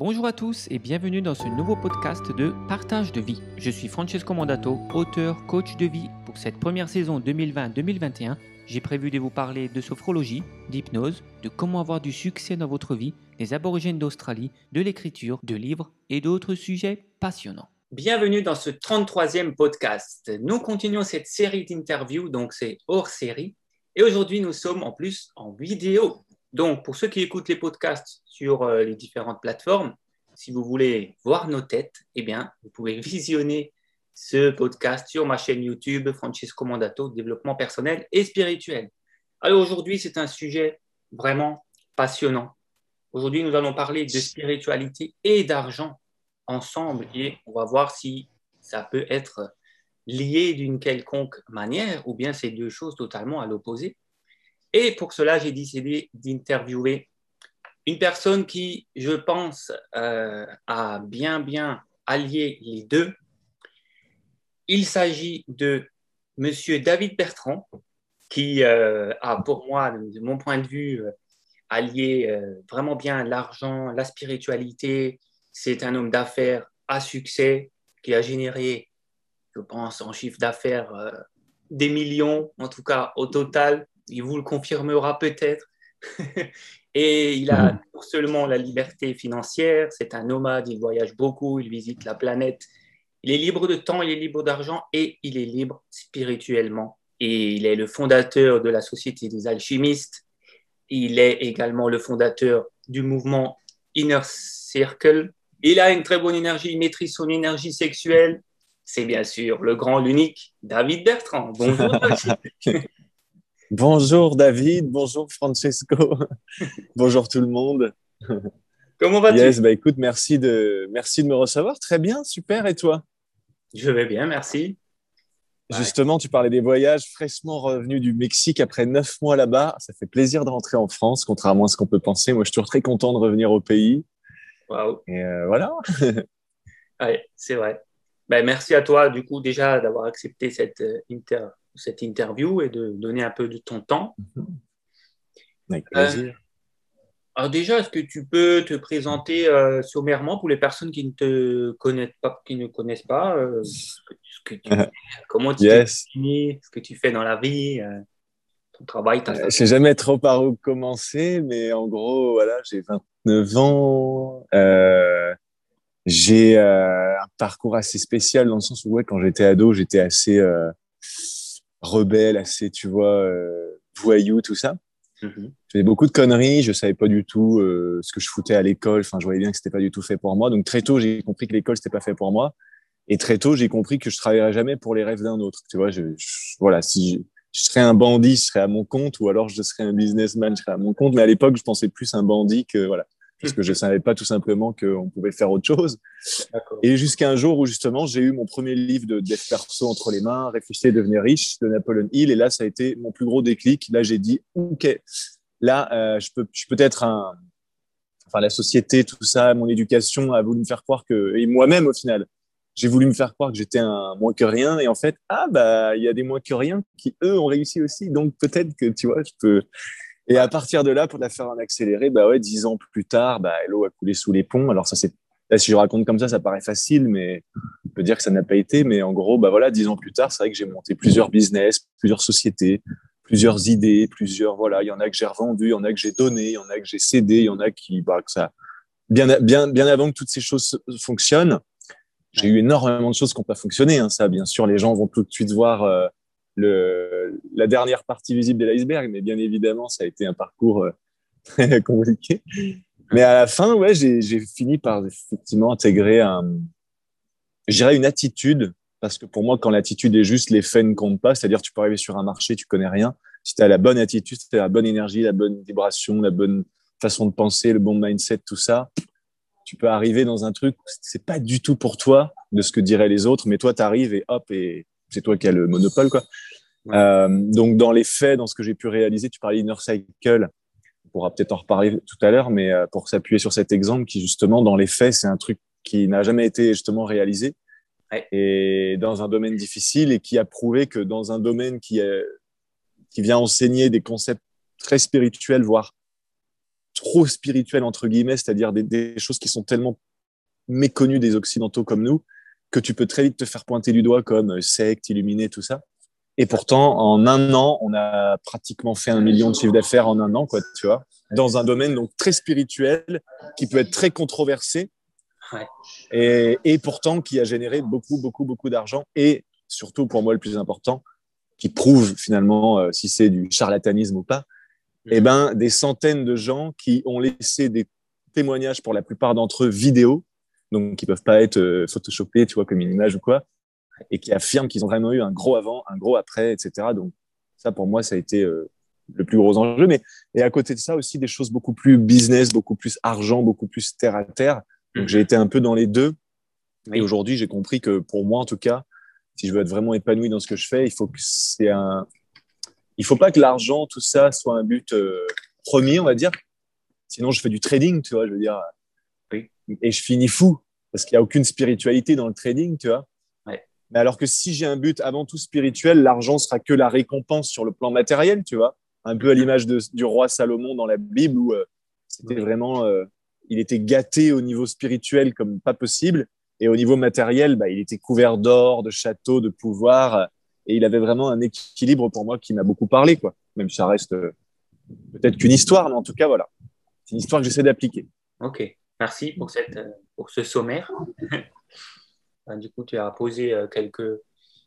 Bonjour à tous et bienvenue dans ce nouveau podcast de Partage de vie. Je suis Francesco Mandato, auteur, coach de vie. Pour cette première saison 2020-2021, j'ai prévu de vous parler de sophrologie, d'hypnose, de comment avoir du succès dans votre vie, des aborigènes d'Australie, de l'écriture, de livres et d'autres sujets passionnants. Bienvenue dans ce 33e podcast. Nous continuons cette série d'interviews, donc c'est hors série. Et aujourd'hui, nous sommes en plus en vidéo. Donc, pour ceux qui écoutent les podcasts sur euh, les différentes plateformes, si vous voulez voir nos têtes, eh bien, vous pouvez visionner ce podcast sur ma chaîne YouTube Francesco Mandato, développement personnel et spirituel. Alors aujourd'hui, c'est un sujet vraiment passionnant. Aujourd'hui, nous allons parler de spiritualité et d'argent ensemble et on va voir si ça peut être lié d'une quelconque manière ou bien c'est deux choses totalement à l'opposé. Et pour cela, j'ai décidé d'interviewer une personne qui, je pense, euh, a bien, bien allié les deux. Il s'agit de Monsieur David Bertrand, qui euh, a, pour moi, de mon point de vue, euh, allié vraiment bien l'argent, la spiritualité. C'est un homme d'affaires à succès qui a généré, je pense, en chiffre d'affaires des millions, en tout cas au total, il vous le confirmera peut-être. et il a non mhm. seulement la liberté financière, c'est un nomade, il voyage beaucoup, il visite la planète. Il est libre de temps, il est libre d'argent et il est libre spirituellement. Et il est le fondateur de la Société des alchimistes. Il est également le fondateur du mouvement Inner Circle. Il a une très bonne énergie, il maîtrise son énergie sexuelle. C'est bien sûr le grand, l'unique David Bertrand. Bonjour. Bonjour David, bonjour Francesco, bonjour tout le monde. Comment vas-tu? Yes, bah écoute, merci de, merci de me recevoir. Très bien, super. Et toi? Je vais bien, merci. Justement, tu parlais des voyages fraîchement revenus du Mexique après neuf mois là-bas. Ça fait plaisir de rentrer en France, contrairement à ce qu'on peut penser. Moi, je suis toujours très content de revenir au pays. Waouh. Et euh, voilà. oui, c'est vrai. Ben, merci à toi, du coup, déjà d'avoir accepté cette euh, inter cette interview et de donner un peu de ton temps. Avec plaisir. Euh, alors déjà, est-ce que tu peux te présenter euh, sommairement pour les personnes qui ne te connaissent pas, qui ne connaissent pas, euh, ce que, tu, comment tu yes. ce que tu fais dans la vie, ton travail. Je ne sais jamais trop par où commencer, mais en gros, voilà, j'ai 29 ans. J'ai un parcours assez spécial dans le sens où, ouais, quand j'étais ado, j'étais assez rebelle, assez, tu vois, euh, voyou, tout ça. Mm-hmm. Je faisais beaucoup de conneries, je savais pas du tout euh, ce que je foutais à l'école. Enfin, je voyais bien que c'était pas du tout fait pour moi. Donc très tôt, j'ai compris que l'école c'était pas fait pour moi. Et très tôt, j'ai compris que je travaillerais jamais pour les rêves d'un autre. Tu vois, je, voilà, si je, serais un bandit, je serais à mon compte, ou alors je serais un businessman, je serais à mon compte. Mais à l'époque, je pensais plus un bandit que voilà parce que je savais pas tout simplement qu'on pouvait faire autre chose. Et jusqu'à un jour où justement j'ai eu mon premier livre de dev perso entre les mains, Réfléchir et devenir riche de Napoleon Hill, et là ça a été mon plus gros déclic. Là j'ai dit ok, là euh, je peux, je peux être un, enfin la société, tout ça, mon éducation a voulu me faire croire que, et moi-même au final, j'ai voulu me faire croire que j'étais un moins que rien, et en fait ah bah il y a des moins que rien qui eux ont réussi aussi, donc peut-être que tu vois je peux et à partir de là, pour la faire en accéléré, bah ouais, dix ans plus tard, bah, l'eau a coulé sous les ponts. Alors ça, c'est, si je raconte comme ça, ça paraît facile, mais on peut dire que ça n'a pas été. Mais en gros, bah voilà, dix ans plus tard, c'est vrai que j'ai monté plusieurs business, plusieurs sociétés, plusieurs idées, plusieurs, voilà, il y en a que j'ai revendu, il y en a que j'ai donné, il y en a que j'ai cédé, il y en a qui, bah, que ça, bien, bien, bien avant que toutes ces choses fonctionnent, j'ai eu énormément de choses qui n'ont pas fonctionné. Hein, ça, bien sûr, les gens vont tout de suite voir euh, la dernière partie visible de l'iceberg, mais bien évidemment, ça a été un parcours euh, très compliqué. Mais à la fin, ouais, j'ai fini par effectivement intégrer un, je dirais une attitude, parce que pour moi, quand l'attitude est juste, les faits ne comptent pas. C'est-à-dire, tu peux arriver sur un marché, tu connais rien. Si tu as la bonne attitude, si tu as la bonne énergie, la bonne vibration, la bonne façon de penser, le bon mindset, tout ça, tu peux arriver dans un truc, c'est pas du tout pour toi de ce que diraient les autres, mais toi, tu arrives et hop, et c'est toi qui as le monopole, quoi. Euh, donc, dans les faits, dans ce que j'ai pu réaliser, tu parlais d'Inner Cycle, on pourra peut-être en reparler tout à l'heure, mais euh, pour s'appuyer sur cet exemple qui, justement, dans les faits, c'est un truc qui n'a jamais été justement réalisé. Et dans un domaine difficile et qui a prouvé que dans un domaine qui, est, qui vient enseigner des concepts très spirituels, voire trop spirituelles, entre guillemets, c'est-à-dire des, choses qui sont tellement méconnues des Occidentaux comme nous, que tu peux très vite te faire pointer du doigt comme euh, secte, illuminé, tout ça. Et pourtant, en un an, on a pratiquement fait un million de chiffre d'affaires en un an, quoi, tu vois, dans un domaine donc très spirituel, qui peut être très controversé, et, et, pourtant qui a généré beaucoup, beaucoup, beaucoup d'argent, et surtout pour moi le plus important, qui prouve finalement euh, si c'est du charlatanisme ou pas, mm. eh ben, des centaines de gens qui ont laissé des témoignages pour la plupart d'entre eux vidéo, donc qui peuvent pas être euh, photoshopés, tu vois, comme une image ou quoi, et qui affirment qu'ils ont vraiment eu un gros avant, un gros après, etc. Donc ça, pour moi, ça a été euh, le plus gros enjeu. Mais et à côté de ça aussi, des choses beaucoup plus business, beaucoup plus argent, beaucoup plus terre à terre. Donc j'ai été un peu dans les deux. Et aujourd'hui, j'ai compris que pour moi, en tout cas, si je veux être vraiment épanoui dans ce que je fais, il faut que c'est un, il faut pas que l'argent, tout ça, soit un but euh, premier, on va dire. Sinon, je fais du trading, tu vois, je veux dire. Et je finis fou parce qu'il n'y a aucune spiritualité dans le trading, tu vois. Mais alors que si j'ai un but avant tout spirituel, l'argent sera que la récompense sur le plan matériel, tu vois. Un peu à l'image du roi Salomon dans la Bible où euh, c'était vraiment, euh, il était gâté au niveau spirituel comme pas possible. Et au niveau matériel, bah, il était couvert d'or, de châteaux, de pouvoir. Et il avait vraiment un équilibre pour moi qui m'a beaucoup parlé, quoi. Même si ça reste euh, peut-être qu'une histoire, mais en tout cas, voilà. C'est une histoire que j'essaie d'appliquer. Ok, merci pour, cette, euh, pour ce sommaire. Du coup, tu as posé euh, quelques,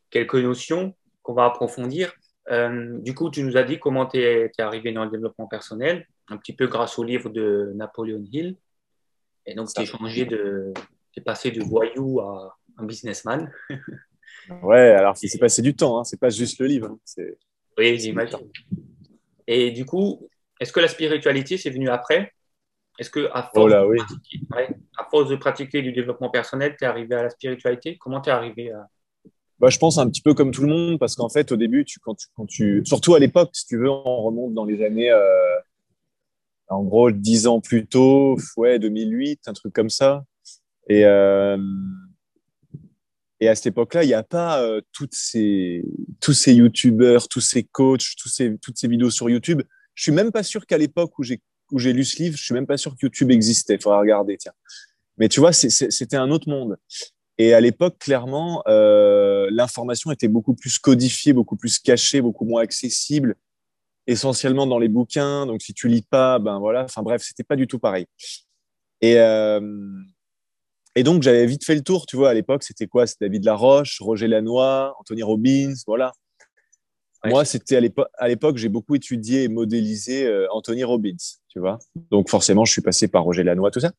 quelques notions qu'on va approfondir. du coup, tu nous as dit comment tu es, es, arrivé dans le développement personnel, un petit peu grâce au livre de Napoleon Hill. Et donc, tu as changé de, tu passé de voyou à un businessman. ouais, alors c'est passé du temps, hein. c'est pas juste le livre. Hein. Oui, j'imagine. Et du coup, est-ce que la spiritualité, c'est venu après? Est-ce que à force, oh oui. à force, de pratiquer du développement personnel, tu es arrivé à la spiritualité? Comment tu es arrivé à... Bah, je pense un petit peu comme tout le monde, parce qu'en fait, au début, tu, quand, tu, quand tu, surtout à l'époque, si tu veux, on remonte dans les années, euh, en gros, dix ans plus tôt, ouais, 2008, un truc comme ça. Et, euh, et à cette époque-là, il n'y a pas euh, toutes ces, tous ces YouTubeurs, tous ces coachs, tous ces, toutes ces vidéos sur YouTube. Je suis même pas sûr qu'à l'époque où j'ai où j'ai lu ce livre, je suis même pas sûr que YouTube existait. Il faudra regarder, tiens. Mais tu vois, c'était un autre monde. Et à l'époque, clairement, euh, l'information était beaucoup plus codifiée, beaucoup plus cachée, beaucoup moins accessible, essentiellement dans les bouquins. Donc, si tu lis pas, ben voilà. Enfin bref, c'était pas du tout pareil. Et, euh, et donc, j'avais vite fait le tour, tu vois, à l'époque, c'était quoi? C'était David Laroche, Roger Lanois, Anthony Robbins, voilà. Moi, c'était à l'époque, j'ai beaucoup étudié et modélisé euh, Anthony Robbins, tu vois. Donc, forcément, je suis passé par Roger Lanois, tout ça.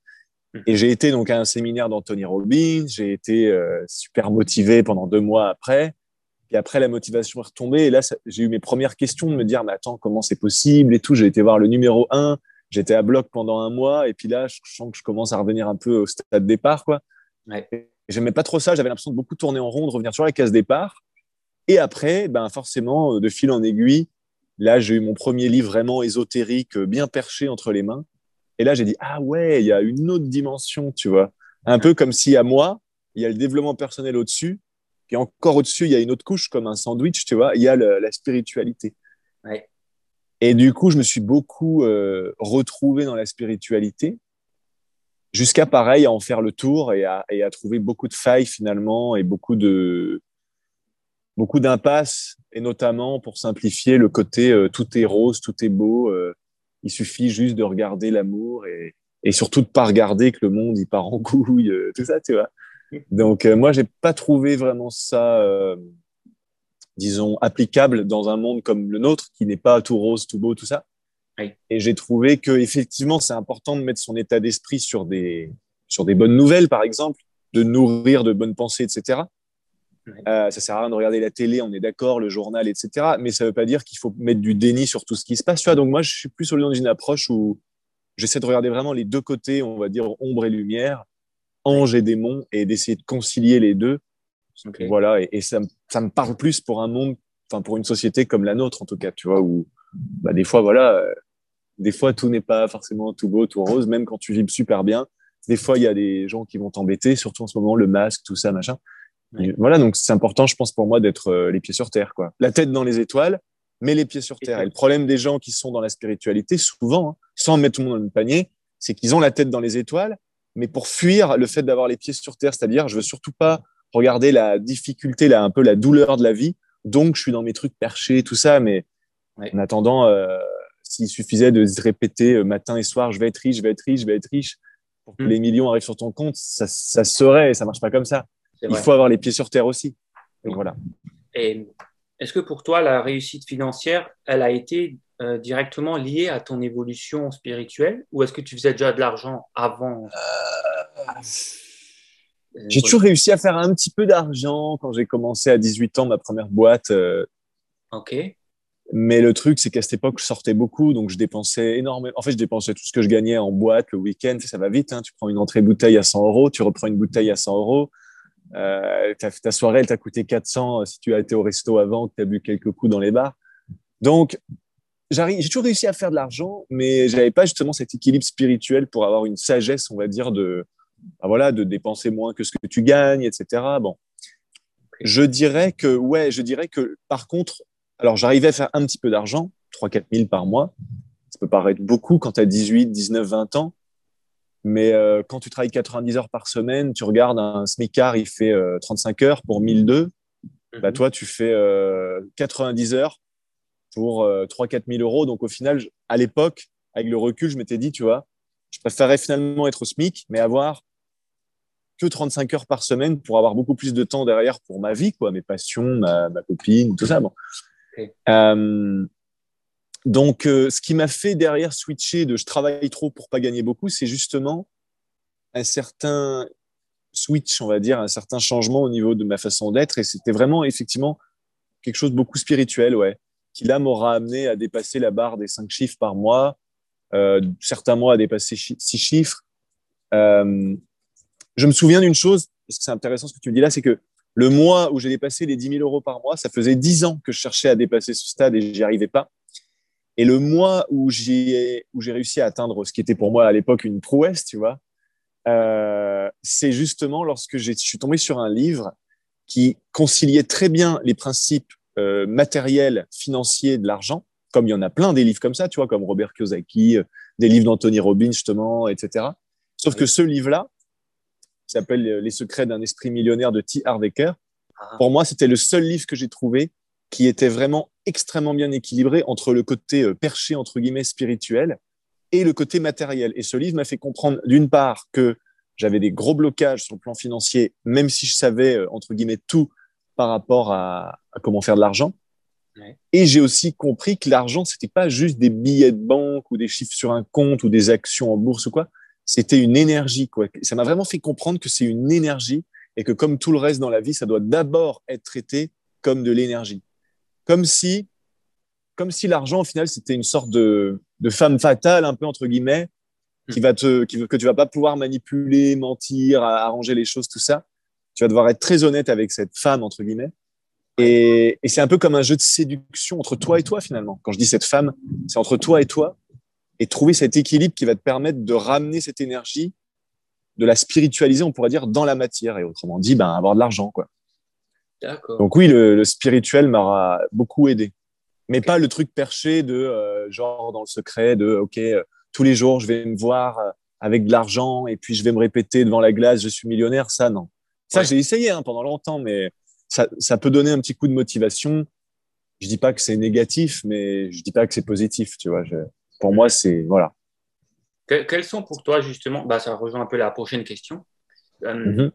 Mmh. Et j'ai été donc à un séminaire d'Anthony Robbins, j'ai été euh, super motivé pendant deux mois après. Et après, la motivation est retombée. Et là, j'ai eu mes premières questions de me dire, mais attends, comment c'est possible et tout. J'ai été voir le numéro un j'étais à bloc pendant un mois et puis là, je sens que je commence à revenir un peu au stade de départ, quoi. Ouais. J'aimais pas trop ça. J'avais l'impression de beaucoup tourner en rond, de revenir sur la case départ. Et après, ben forcément, de fil en aiguille, là, j'ai eu mon premier livre vraiment ésotérique, bien perché entre les mains. Et là, j'ai dit ah ouais, il y a une autre dimension, tu vois. Un peu comme si à moi, il y a le développement personnel au-dessus, et encore au-dessus, il y a une autre couche comme un sandwich, tu vois. Il y a la spiritualité. Ouais. Et du coup, je me suis beaucoup euh, retrouvé dans la spiritualité, jusqu'à pareil à en faire le tour et à, et à, trouver beaucoup de failles finalement et beaucoup de beaucoup d'impasses et notamment pour simplifier le côté euh, tout est rose, tout est beau. Euh, il suffit juste de regarder l'amour et, et surtout de pas regarder que le monde il part en couille, tout ça, tu vois. Donc moi, j'ai pas trouvé vraiment ça disons, applicable dans un monde comme le nôtre, qui n'est pas tout rose, tout beau, tout ça. Et j'ai trouvé que effectivement, c'est important de mettre son état d'esprit sur des, sur des bonnes nouvelles, par exemple, de nourrir de bonnes pensées, etc. Euh, ça sert à rien de regarder la télé, on est d'accord, le journal, etc. Mais ça ne veut pas dire qu'il faut mettre du déni sur tout ce qui se passe. Tu vois, donc moi, je suis plus au lieu d'une approche où j'essaie de regarder vraiment les deux côtés, on va dire ombre et lumière, ange et démon, et d'essayer de concilier les deux voilà, et, ça, ça, me parle plus pour un monde, enfin pour une société comme la nôtre en tout cas, tu vois, où bah, des fois, voilà, euh, des fois tout n'est pas forcément tout beau, tout rose, même quand tu vibres super bien. Des fois, il y a des gens qui vont t'embêter, surtout en ce moment, le masque, tout ça, machin. Voilà, donc c'est important, je pense, pour moi d'être euh, les pieds sur terre, quoi. La tête dans les étoiles, mets les pieds sur terre. Et le problème des gens qui sont dans la spiritualité, souvent, hein, sans mettre tout le monde dans le panier, c'est qu'ils ont la tête dans les étoiles, mais pour fuir le fait d'avoir les pieds sur terre, c'est-à-dire, je veux surtout pas regarder la difficulté, là, un peu la douleur de la vie, donc je suis dans mes trucs perchés, tout ça, mais en attendant, euh, s'il suffisait de se répéter euh, matin et soir, je vais être riche, je vais être riche, je vais être riche, pour que hmm. les millions arrivent sur ton compte, ça, ça serait, ça marche pas comme ça. Il faut avoir les pieds sur terre aussi. Donc voilà. Et est-ce que pour toi, la réussite financière, elle a été euh, directement liée à ton évolution spirituelle ou est-ce que tu faisais déjà de l'argent avant? Euh, J'ai toujours réussi à faire un petit peu d'argent quand j'ai commencé à 18 ans ma première boîte. ok. Mais le truc, c'est qu'à cette époque, je sortais beaucoup, donc je dépensais énormément. En fait, je dépensais tout ce que je gagnais en boîte le week-end. Ça va vite. Hein. Tu prends une entrée bouteille à 100 euros, tu reprends une bouteille à 100 euros. Euh, ta, soirée, elle t'a coûté 400 euh, si tu as été au resto avant, que tu as bu quelques coups dans les bars. Donc, j'ai toujours réussi à faire de l'argent, mais j'avais pas justement cet équilibre spirituel pour avoir une sagesse, on va dire, de, bah voilà, de dépenser moins que ce que tu gagnes, etc. Bon, je dirais que, ouais, je dirais que, par contre, alors, j'arrivais à faire un petit peu d'argent, 3-4 000 par mois. Ça peut paraître beaucoup quand tu as 18, 19, 20 ans. Mais euh, quand tu travailles 90 heures par semaine, tu regardes un smicard, il fait 35 euh, heures pour 1002. Bah, mhm. toi, tu fais 90 euh, heures pour 3-4 000 euros. Donc, au final, à l'époque, avec le recul, je m'étais dit, tu vois, je préférais finalement être au SMIC, mais avoir que 35 heures par semaine pour avoir beaucoup plus de temps derrière pour ma vie, quoi, mes passions, ma, ma copine, tout ça. Bon. Donc, euh, ce qui m'a fait derrière switcher de je travaille trop pour pas gagner beaucoup, c'est justement un certain switch, on va dire, un certain changement au niveau de ma façon d'être. Et c'était vraiment effectivement quelque chose de beaucoup spirituel, ouais, qui là m'aura amené à dépasser la barre des cinq chiffres par mois, euh, certains mois à dépasser six chiffres. je me souviens d'une chose, parce que c'est intéressant ce que tu me dis là, c'est que le mois où j'ai dépassé les 10 000 euros par mois, ça faisait 10 ans que je cherchais à dépasser ce stade et j'y arrivais pas. Et le mois où j'ai où j'ai réussi à atteindre ce qui était pour moi à l'époque une prouesse, tu vois, euh, c'est justement lorsque je suis tombé sur un livre qui conciliait très bien les principes euh, matériels, financiers de l'argent, comme il y en a plein des livres comme ça, tu vois, comme Robert Kiyosaki, euh, des livres d'Anthony Robbins justement, etc. Sauf que ce livre-là, qui s'appelle Les secrets d'un esprit millionnaire de T. Harvecker. Ah. Pour moi, c'était le seul livre que j'ai trouvé qui était vraiment extrêmement bien équilibré entre le côté euh, perché, entre guillemets, spirituel et le côté matériel. Et ce livre m'a fait comprendre, d'une part, que j'avais des gros blocages sur le plan financier, même si je savais, euh, entre guillemets, tout par rapport à, comment faire de l'argent. Et j'ai aussi compris que l'argent, c'était pas juste des billets de banque ou des chiffres sur un compte ou des actions en bourse ou quoi c'était une énergie. Quoi. Ça m'a vraiment fait comprendre que c'est une énergie et que comme tout le reste dans la vie, ça doit d'abord être traité comme de l'énergie. Comme si, comme si l'argent, au final, c'était une sorte de, de, femme fatale, un peu entre guillemets, qui va te, qui, que tu vas pas pouvoir manipuler, mentir, arranger les choses, tout ça. Tu vas devoir être très honnête avec cette femme, entre guillemets. Et, et c'est un peu comme un jeu de séduction entre toi et toi, finalement. Quand je dis cette femme, c'est entre toi et toi et trouver cet équilibre qui va te permettre de ramener cette énergie, de la spiritualiser, on pourrait dire, dans la matière. Et autrement dit, ben, avoir de l'argent. quoi. Donc oui, le, spirituel m'a beaucoup aidé. Mais pas le truc perché de euh, genre dans le secret de OK, euh, tous les jours, je vais me voir euh, avec de l'argent et puis je vais me répéter devant la glace, je suis millionnaire. Ça, non. Ça, j'ai essayé hein, pendant longtemps, mais ça, ça, peut donner un petit coup de motivation. Je dis pas que c'est négatif, mais je dis pas que c'est positif, tu vois. Je, pour moi, c'est voilà. quels sont pour toi justement, bah, ça rejoint un peu la prochaine question. Euh, mhm.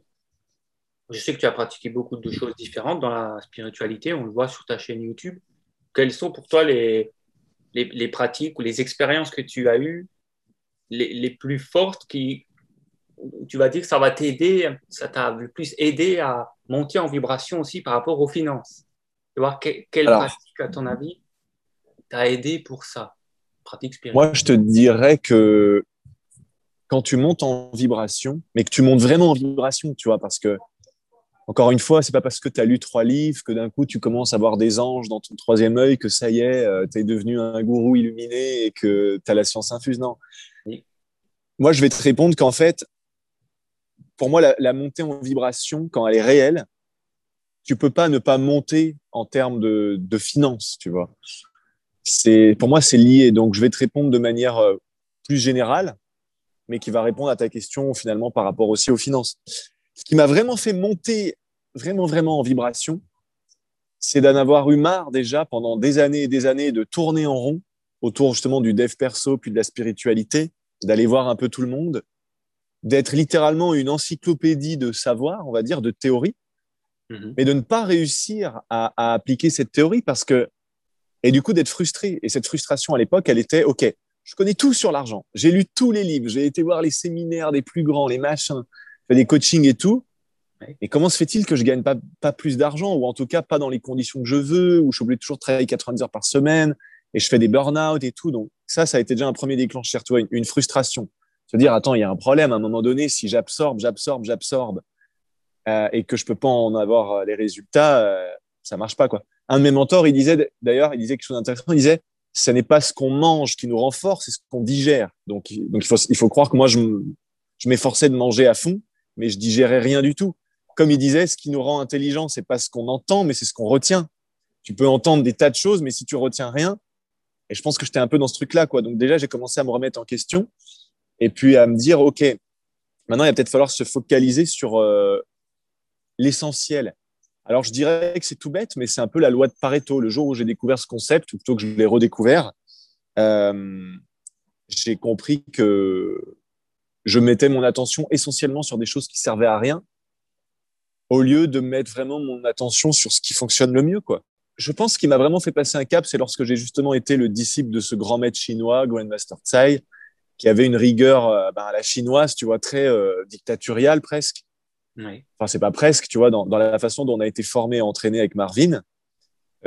Je sais que tu as pratiqué beaucoup de choses différentes dans la spiritualité, on le voit sur ta chaîne YouTube. Quelles sont pour toi les, les, pratiques ou les expériences que tu as eues les, les, plus fortes qui, tu vas dire que ça va t'aider, ça t'a le plus aidé à monter en vibration aussi par rapport aux finances? Tu vois, quelle pratique, à ton avis, t'a aidé pour ça? Moi, je te dirais que quand tu montes en vibration, mais que tu montes vraiment en vibration, tu vois, parce que, encore une fois, c'est pas parce que tu as lu trois livres que d'un coup tu commences à voir des anges dans ton troisième œil que ça y est, euh, tu es devenu un gourou illuminé et que tu as la science infuse. Non. Moi, je vais te répondre qu'en fait, pour moi, la, montée en vibration, quand elle est réelle, tu peux pas ne pas monter en termes de, de finances, tu vois. c'est, pour moi, c'est lié. Donc, je vais te répondre de manière euh, plus générale, mais qui va répondre à ta question finalement par rapport aussi aux finances. Ce qui m'a vraiment fait monter, vraiment, vraiment en vibration, c'est d'en avoir eu marre déjà pendant des années et des années de tourner en rond autour justement du dev perso puis de la spiritualité, d'aller voir un peu tout le monde, d'être littéralement une encyclopédie de savoir, on va dire, de théorie, mhm. mais de ne pas réussir à, à, appliquer cette théorie parce que, et du coup d'être frustré. Et cette frustration à l'époque, elle était, OK, je connais tout sur l'argent, j'ai lu tous les livres, j'ai été voir les séminaires des plus grands, les machins, fait des coachings et tout. Et comment se fait-il que je gagne pas, pas plus d'argent, ou en tout cas pas dans les conditions que je veux, ou je suis obligé de toujours travailler 90 heures par semaine, et je fais des burn-out et tout. Donc ça, ça a été déjà un premier déclencheur, tu vois, une frustration se dire attends, il y a un problème à un moment donné, si j'absorbe, j'absorbe, j'absorbe euh, et que je peux pas en avoir euh, les résultats, euh, ça marche pas quoi. Un de mes mentors, il disait d'ailleurs, il disait quelque chose d'intéressant, il disait ce n'est pas ce qu'on mange qui nous renforce, c'est ce qu'on digère. Donc, donc il, faut, il faut croire que moi, je m'efforçais de manger à fond, mais je digérais rien du tout. Comme il disait, ce qui nous rend intelligent, c'est pas ce qu'on entend, mais c'est ce qu'on retient. Tu peux entendre des tas de choses, mais si tu retiens rien, et je pense que j'étais un peu dans ce truc-là, quoi. Donc déjà, j'ai commencé à me remettre en question et puis à me dire, OK, maintenant, il va peut-être falloir se focaliser sur euh, l'essentiel. Alors, je dirais que c'est tout bête, mais c'est un peu la loi de Pareto. Le jour où j'ai découvert ce concept, ou plutôt que je l'ai redécouvert, euh, j'ai compris que je mettais mon attention essentiellement sur des choses qui servaient à rien, au lieu de mettre vraiment mon attention sur ce qui fonctionne le mieux, quoi. Je pense qu'il m'a vraiment fait passer un cap, c'est lorsque j'ai justement été le disciple de ce grand maître chinois, Grandmaster Tsai, qui avait une rigueur euh, ben, à la chinoise, tu vois, très euh, dictatoriale presque. Oui. Enfin, c'est pas presque, tu vois, dans, dans, la façon dont on a été formé et entraîné avec Marvin.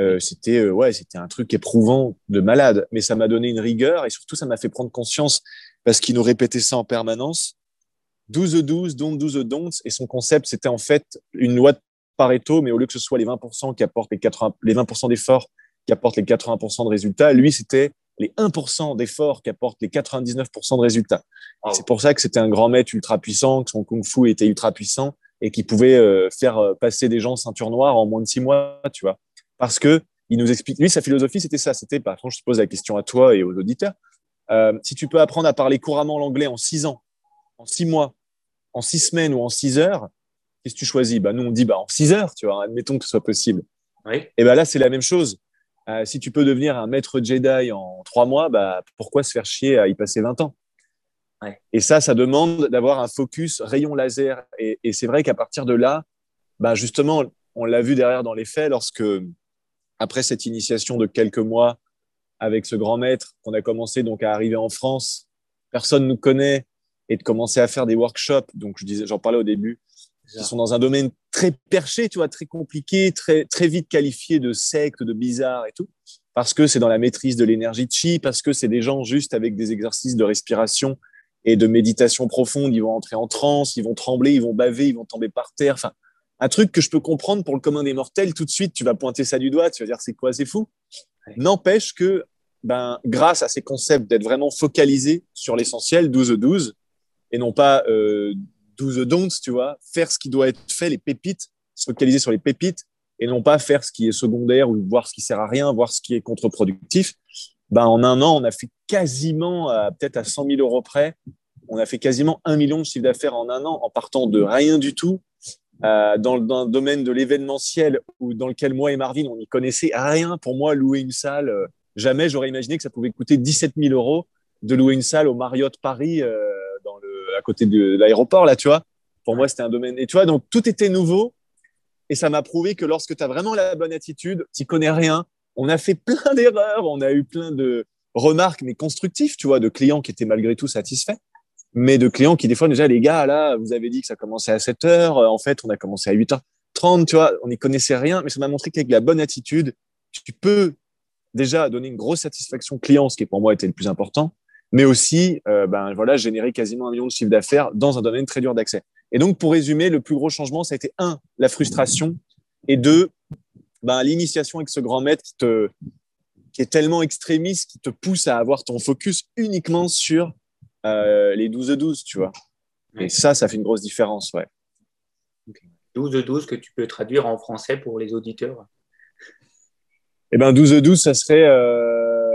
Euh, c'était euh, ouais, c'était un truc éprouvant de malade, mais ça m'a donné une rigueur et surtout ça m'a fait prendre conscience parce qu'il nous répétait ça en permanence. 12-12, don't 12 don'ts et son concept c'était en fait une loi de Pareto, mais au lieu que ce soit les 20% qui apportent les 80, les 20% d'efforts qui apportent les 80% de résultats, lui c'était les 1% d'efforts qui apportent les 99% de résultats. C'est pour ça que c'était un grand maître ultra puissant, que son kung-fu était ultra puissant et qui pouvait euh, faire euh, passer des gens ceinture noire en moins de six mois, tu vois. Parce que il nous explique, lui, sa philosophie, c'était ça. C'était, par contre, je te pose la question à toi et aux auditeurs. Euh, si tu peux apprendre à parler couramment l'anglais en six ans, en six mois, en six semaines ou en six heures, qu'est-ce que tu choisis? Bah, Nous, on dit bah, en six heures, tu vois, admettons que ce soit possible. Oui. Et ben là, c'est la même chose. Euh, si tu peux devenir un maître Jedi en trois mois, bah, pourquoi se faire chier à y passer 20 ans? Et ça, ça demande d'avoir un focus rayon laser. Et, c'est vrai qu'à partir de là, bah, justement, on l'a vu derrière dans les faits, lorsque, après cette initiation de quelques mois avec ce grand maître, qu'on a commencé donc à arriver en France, personne ne nous connaît, et de commencer à faire des workshops. Donc, je disais, j'en parlais au début, qui sont dans un domaine très perché, tu vois, très compliqué, très, très vite qualifié de secte, de bizarre et tout, parce que c'est dans la maîtrise de l'énergie chi, parce que c'est des gens juste avec des exercices de respiration et de méditation profonde, ils vont entrer en transe, ils vont trembler, ils vont baver, ils vont tomber par terre. Enfin, un truc que je peux comprendre pour le commun des mortels, tout de suite, tu vas pointer ça du doigt, tu vas dire c'est quoi, c'est fou? N'empêche que, ben, grâce à ces concepts d'être vraiment focalisé sur l'essentiel, 12-12, et non pas euh, 12 don'ts, tu vois, faire ce qui doit être fait, les pépites, se focaliser sur les pépites et non pas faire ce qui est secondaire ou voir ce qui sert à rien, voir ce qui est contre-productif. Ben, en un an, on a fait quasiment, peut-être à 100 000 euros près, on a fait quasiment un million de chiffre d'affaires en un an en partant de rien du tout. Euh, dans, le domaine de l'événementiel ou dans lequel moi et Marvin, on n'y connaissait rien. Pour moi, louer une salle, euh, jamais j'aurais imaginé que ça pouvait coûter 17 000 euros de louer une salle au Marriott Paris. À côté de l'aéroport, là, tu vois. Pour moi, c'était un domaine. Et tu vois, donc tout était nouveau. Et ça m'a prouvé que lorsque tu as vraiment la bonne attitude, tu connais rien. On a fait plein d'erreurs, on a eu plein de remarques, mais constructives, tu vois, de clients qui étaient malgré tout satisfaits, mais de clients qui, des fois, déjà, les gars, là, vous avez dit que ça commençait à 7 heures. En fait, on a commencé à 8h30, tu vois, on n'y connaissait rien, mais ça m'a montré qu'avec la bonne attitude, tu peux déjà donner une grosse satisfaction client, ce qui pour moi était le plus important, mais aussi euh, ben, voilà, générer quasiment un million de chiffre d'affaires dans un domaine très dur d'accès. Et donc, pour résumer, le plus gros changement, ça a été un, la frustration, et deux, ben, l'initiation avec ce grand maître qui, te, qui est tellement extrémiste, qui te pousse à avoir ton focus uniquement sur euh, les 12-12, tu vois. Et ça, ça fait une grosse différence, ouais. 12-12 que tu peux traduire en français pour les auditeurs Eh ben 12-12, ça serait... Euh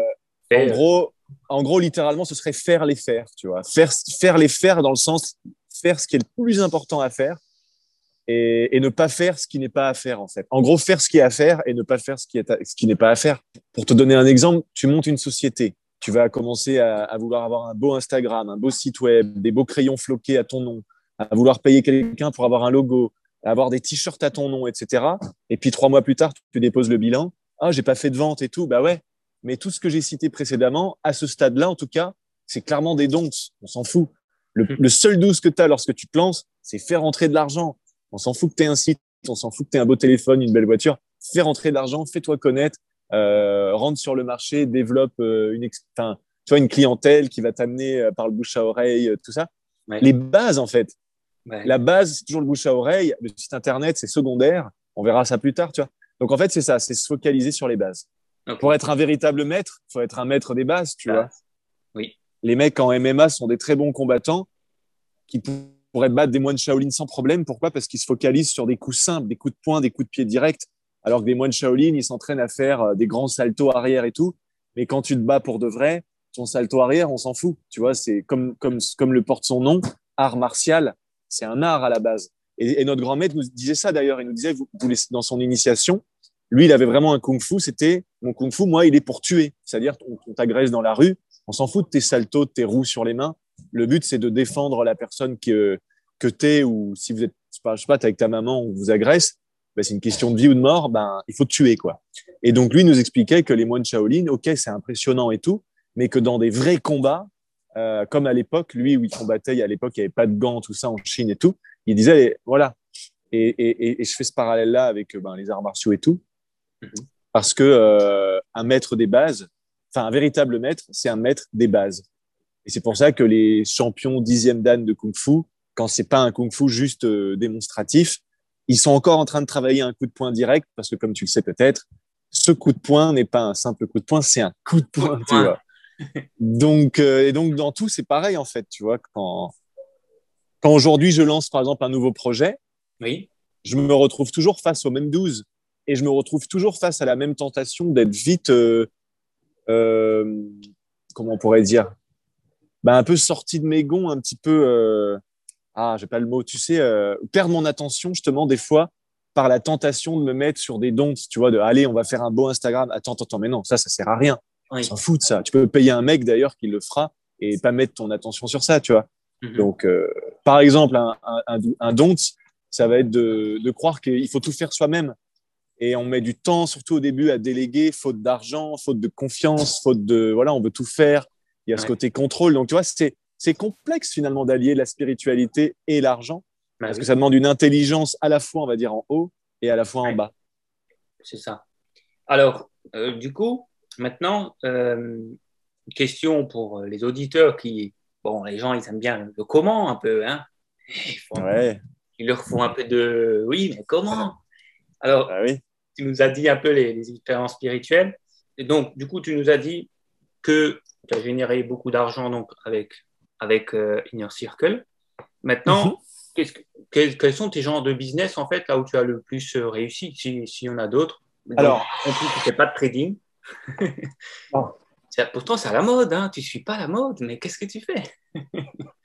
En gros, en gros, littéralement, ce serait faire les faire, tu vois. Faire, faire les faire dans le sens faire ce qui est le plus important à faire et, ne pas faire ce qui n'est pas à faire, en fait. En gros, faire ce qui est à faire et ne pas faire ce qui, n'est pas à faire. Pour te donner un exemple, tu montes une société. Tu vas commencer à, à vouloir avoir un beau Instagram, un beau site web, des beaux crayons floqués à ton nom, à vouloir payer quelqu'un pour avoir un logo, à avoir des t-shirts à ton nom, etc. Et puis trois mois plus tard, tu déposes le bilan. Ah, j'ai pas fait de vente et tout. Bah ouais, mais tout ce que j'ai cité précédemment, à ce stade-là, en tout cas, c'est clairement des dons. On s'en fout. Le, hmm. le seul douce que tu as lorsque tu te lances, c'est faire entrer de l'argent. On s'en fout que tu aies un site, on s'en fout que tu aies un beau téléphone, une belle voiture. Faire entrer de l'argent, fais-toi connaître, euh, rentre sur le marché, développe euh, une, enfin, tu vois, une clientèle qui va t'amener euh, par le bouche à oreille, tout ça. Ouais. Les bases, en fait. Ouais. La base, c'est toujours le bouche à oreille. Le site internet, c'est secondaire. On verra ça plus tard, tu vois. Donc, en fait, c'est ça, c'est se focaliser sur les bases. Okay. Pour être un véritable maître, il faut être un maître des bases, tu vois. Oui. Les mecs en MMA sont des très bons combattants qui pourraient battre des moines Shaolin sans problème. Pourquoi? Parce qu'ils se focalisent sur des coups simples, des coups de poing, des coups de pied directs. Alors que des moines Shaolin, ils s'entraînent à faire euh, des grands saltos arrière et tout. Mais quand tu te bats pour de vrai, ton salto arrière, on s'en fout. Tu vois, c'est comme, comme, comme le porte son nom, art martial, c'est un art à la base. Et, et notre grand maître nous disait ça d'ailleurs. Il nous disait, vous, vous, dans son initiation, lui, il avait vraiment un kung-fu. C'était mon kung-fu, moi, il est pour tuer. C'est-à-dire, on, t'agresse dans la rue, on s'en fout de tes saltos, de tes roues sur les mains. Le but, c'est de défendre la personne que, que t'es ou si vous êtes, je sais pas, avec ta maman, on vous agresse. Ben, c'est une question de vie ou de mort. Ben, il faut tuer, quoi. Et donc, lui nous expliquait que les moines Shaolin, ok, c'est impressionnant et tout, mais que dans des vrais combats, euh, comme à l'époque, lui où il combattait, à l'époque, il n'y avait pas de gants, tout ça en Chine et tout. Il disait, voilà. Et, et, et je fais ce parallèle-là avec ben, les arts martiaux et tout. Mhm. Parce que euh, un maître des bases, enfin un véritable maître, c'est un maître des bases. Et c'est pour ça que les champions dixième dan de kung fu, quand c'est pas un kung fu juste euh, démonstratif, ils sont encore en train de travailler un coup de poing direct parce que comme tu le sais peut-être, ce coup de poing n'est pas un simple coup de poing, c'est un coup de poing, tu vois. donc euh, et donc dans tout c'est pareil en fait, tu vois quand quand aujourd'hui je lance par exemple un nouveau projet, oui. je me retrouve toujours face aux mêmes 12 et je me retrouve toujours face à la même tentation d'être vite, euh, euh, comment on pourrait dire, bah, un peu sorti de mes gonds, un petit peu, euh, ah, j'ai pas le mot, tu sais, euh, perdre mon attention justement des fois par la tentation de me mettre sur des dons, tu vois, de allez, on va faire un beau Instagram. Attends, attends, attends, mais non, ça, ça sert à rien. Oui. On s'en fout de ça. Tu peux payer un mec d'ailleurs qui le fera et pas mettre ton attention sur ça, tu vois. Mm -hmm. Donc, par exemple, un, un, un, un don, ça va être de, de croire qu'il faut tout faire soi-même et on met du temps, surtout au début, à déléguer, faute d'argent, faute de confiance, faute de voilà, on veut tout faire. Il y a ouais. ce côté contrôle. Donc tu vois, c'est c'est complexe finalement d'allier la spiritualité et l'argent bah, parce oui. que ça demande une intelligence à la fois, on va dire, en haut et à la fois ouais. en bas. C'est ça. Alors, euh, du coup, maintenant, euh, question pour les auditeurs qui, bon, les gens, ils aiment bien le comment un peu, hein. Ils, font, ouais. ils leur font un peu de, oui, mais comment? Alors, ah oui tu nous as dit un peu les, les, expériences spirituelles. Et donc, du coup, tu nous as dit que tu as généré beaucoup d'argent donc avec, avec euh, Inner Circle. Maintenant, mm -hmm. que, quels, quels, sont tes genres de business, en fait, là où tu as le plus euh, réussi, s'il si y en a d'autres? Alors, en plus, tu ne fais pas de trading. Pourtant, c'est à la mode, hein. tu ne suis pas la mode, mais qu'est-ce que tu fais?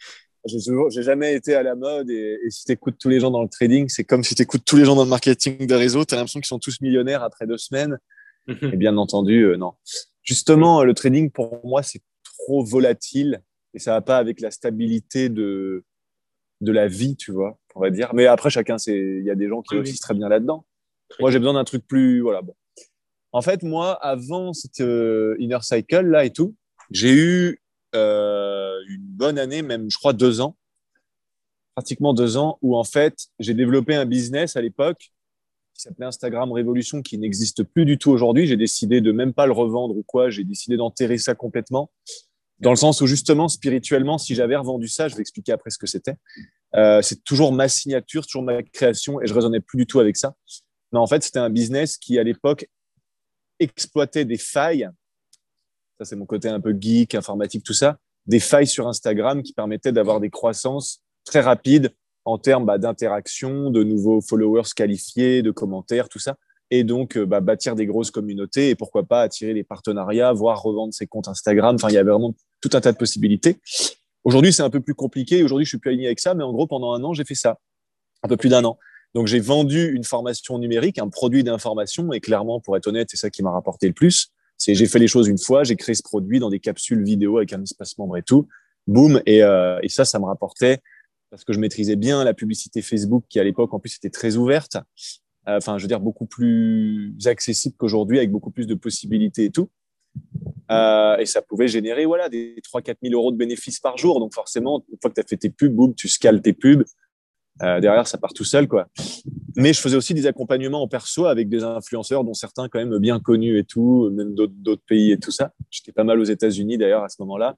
j'ai jamais été à la mode et, et si tu écoutes tous les gens dans le trading, c'est comme si tu écoutes tous les gens dans le marketing de réseau, tu as l'impression qu'ils sont tous millionnaires après deux semaines. et bien entendu, euh, non. Justement, le trading, pour moi, c'est trop volatile et ça va pas avec la stabilité de, de la vie, tu vois, on va dire. Mais après, chacun, il y a des gens qui oui, réussissent très bien là-dedans. Moi, j'ai besoin d'un truc plus, voilà, bon. En fait, moi, avant cette euh, Inner Cycle là et tout, j'ai eu euh, une bonne année, même je crois deux ans, pratiquement deux ans, où en fait j'ai développé un business à l'époque qui s'appelait Instagram Révolution, qui n'existe plus du tout aujourd'hui. J'ai décidé de même pas le revendre ou quoi. J'ai décidé d'enterrer ça complètement, dans le sens où justement spirituellement, si j'avais revendu ça, je vais expliquer après ce que c'était. Euh, c'est toujours ma signature, toujours ma création, et je raisonnais plus du tout avec ça. Mais en fait, c'était un business qui à l'époque exploitait des failles ça c'est mon côté un peu geek, informatique, tout ça, des failles sur Instagram qui permettaient d'avoir des croissances très rapides en termes bah, d'interaction, de nouveaux followers qualifiés, de commentaires, tout ça. et donc bah, bâtir des grosses communautés et pourquoi pas attirer des partenariats, voire revendre ses comptes Instagram. Enfin, il y avait vraiment tout un tas de possibilités. Aujourd'hui, c'est un peu plus compliqué. Aujourd'hui, je suis plus aligné avec ça, mais en gros, pendant un an, j'ai fait ça, un peu plus d'un an. Donc, j'ai vendu une formation numérique, un produit d'information, et clairement, pour être honnête, c'est ça qui m'a rapporté le plus. J'ai fait les choses une fois, j'ai créé ce produit dans des capsules vidéo avec un espace membre et tout, boum, et, euh, ça, ça me rapportait parce que je maîtrisais bien la publicité Facebook qui à l'époque en plus était très ouverte. Euh, enfin, je veux dire beaucoup plus accessible qu'aujourd'hui avec beaucoup plus de possibilités et tout. Euh, et ça pouvait générer voilà des 3-4 000 euros de bénéfices par jour. Donc forcément, une fois que tu as fait tes pubs, boum, tu scales tes pubs. Euh, derrière, ça part tout seul, quoi. Mais je faisais aussi des accompagnements en perso avec des influenceurs, dont certains quand même bien connus et tout, même d'autres pays et tout ça. J'étais pas mal aux États-Unis d'ailleurs à ce moment-là.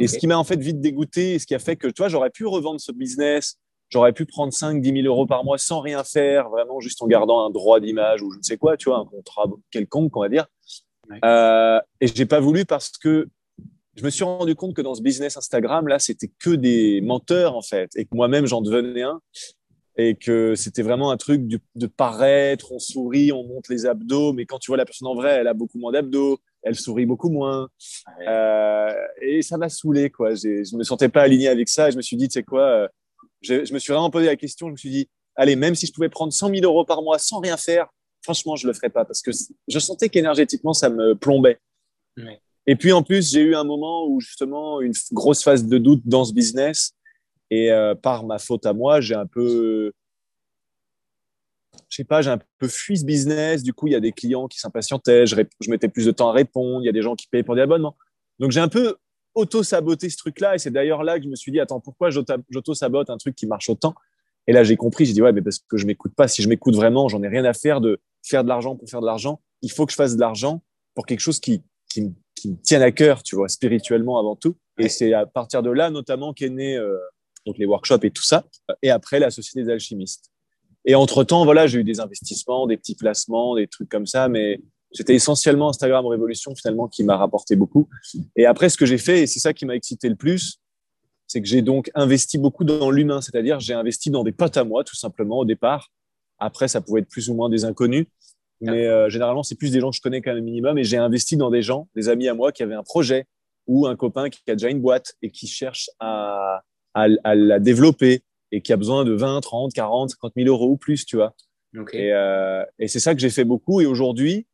Et ce qui m'a en fait vite dégoûté, ce qui a fait que, tu vois, j'aurais pu revendre ce business, j'aurais pu prendre 5, 10 000 euros par mois sans rien faire, vraiment juste en gardant un droit d'image ou je ne sais quoi, tu vois, un contrat quelconque, on va dire. Euh, et j'ai pas voulu parce que je me suis rendu compte que dans ce business Instagram, là, c'était que des menteurs, en fait, et que moi-même, j'en devenais un, et que c'était vraiment un truc de, paraître, on sourit, on monte les abdos, mais quand tu vois la personne en vrai, elle a beaucoup moins d'abdos, elle sourit beaucoup moins, euh, et ça m'a saoulé, quoi. Je me sentais pas aligné avec ça, et je me suis dit, tu sais quoi, euh, je, je, me suis vraiment posé la question, je me suis dit, allez, même si je pouvais prendre 100 000 euros par mois sans rien faire, franchement, je le ferais pas, parce que je sentais qu'énergétiquement, ça me plombait. Ouais. Et puis en plus, j'ai eu un moment où justement une grosse phase de doute dans ce business. Et euh, par ma faute à moi, j'ai un peu, je sais pas, j'ai un peu fui ce business. Du coup, il y a des clients qui s'impatientaient. Je, mettais plus de temps à répondre. Il y a des gens qui payaient pour des abonnements. Donc j'ai un peu auto-saboté ce truc-là. Et c'est d'ailleurs là que je me suis dit, attends, pourquoi j'auto-sabote un truc qui marche autant? Et là, j'ai compris. J'ai dit, ouais, mais parce que je m'écoute pas. Si je m'écoute vraiment, j'en ai rien à faire de faire de l'argent pour faire de l'argent. Il faut que je fasse de l'argent pour quelque chose qui, qui, qui me tiennent à cœur, tu vois, spirituellement avant tout. Et c'est à partir de là, notamment, qu'est né euh, donc les workshops et tout ça, et après la Société des alchimistes. Et entre-temps, voilà, j'ai eu des investissements, des petits placements, des trucs comme ça, mais c'était essentiellement Instagram Révolution, finalement, qui m'a rapporté beaucoup. Et après, ce que j'ai fait, et c'est ça qui m'a excité le plus, c'est que j'ai donc investi beaucoup dans l'humain, c'est-à-dire j'ai investi dans des potes à moi, tout simplement, au départ. Après, ça pouvait être plus ou moins des inconnus. Mais euh, généralement, c'est plus des gens que je connais quand même minimum. Et j'ai investi dans des gens, des amis à moi qui avaient un projet ou un copain qui a déjà une boîte et qui cherche à, à, à la développer et qui a besoin de 20, 30, 40, 50 000 euros ou plus, tu vois. Et, euh, et c'est ça que j'ai fait beaucoup. Et aujourd'hui,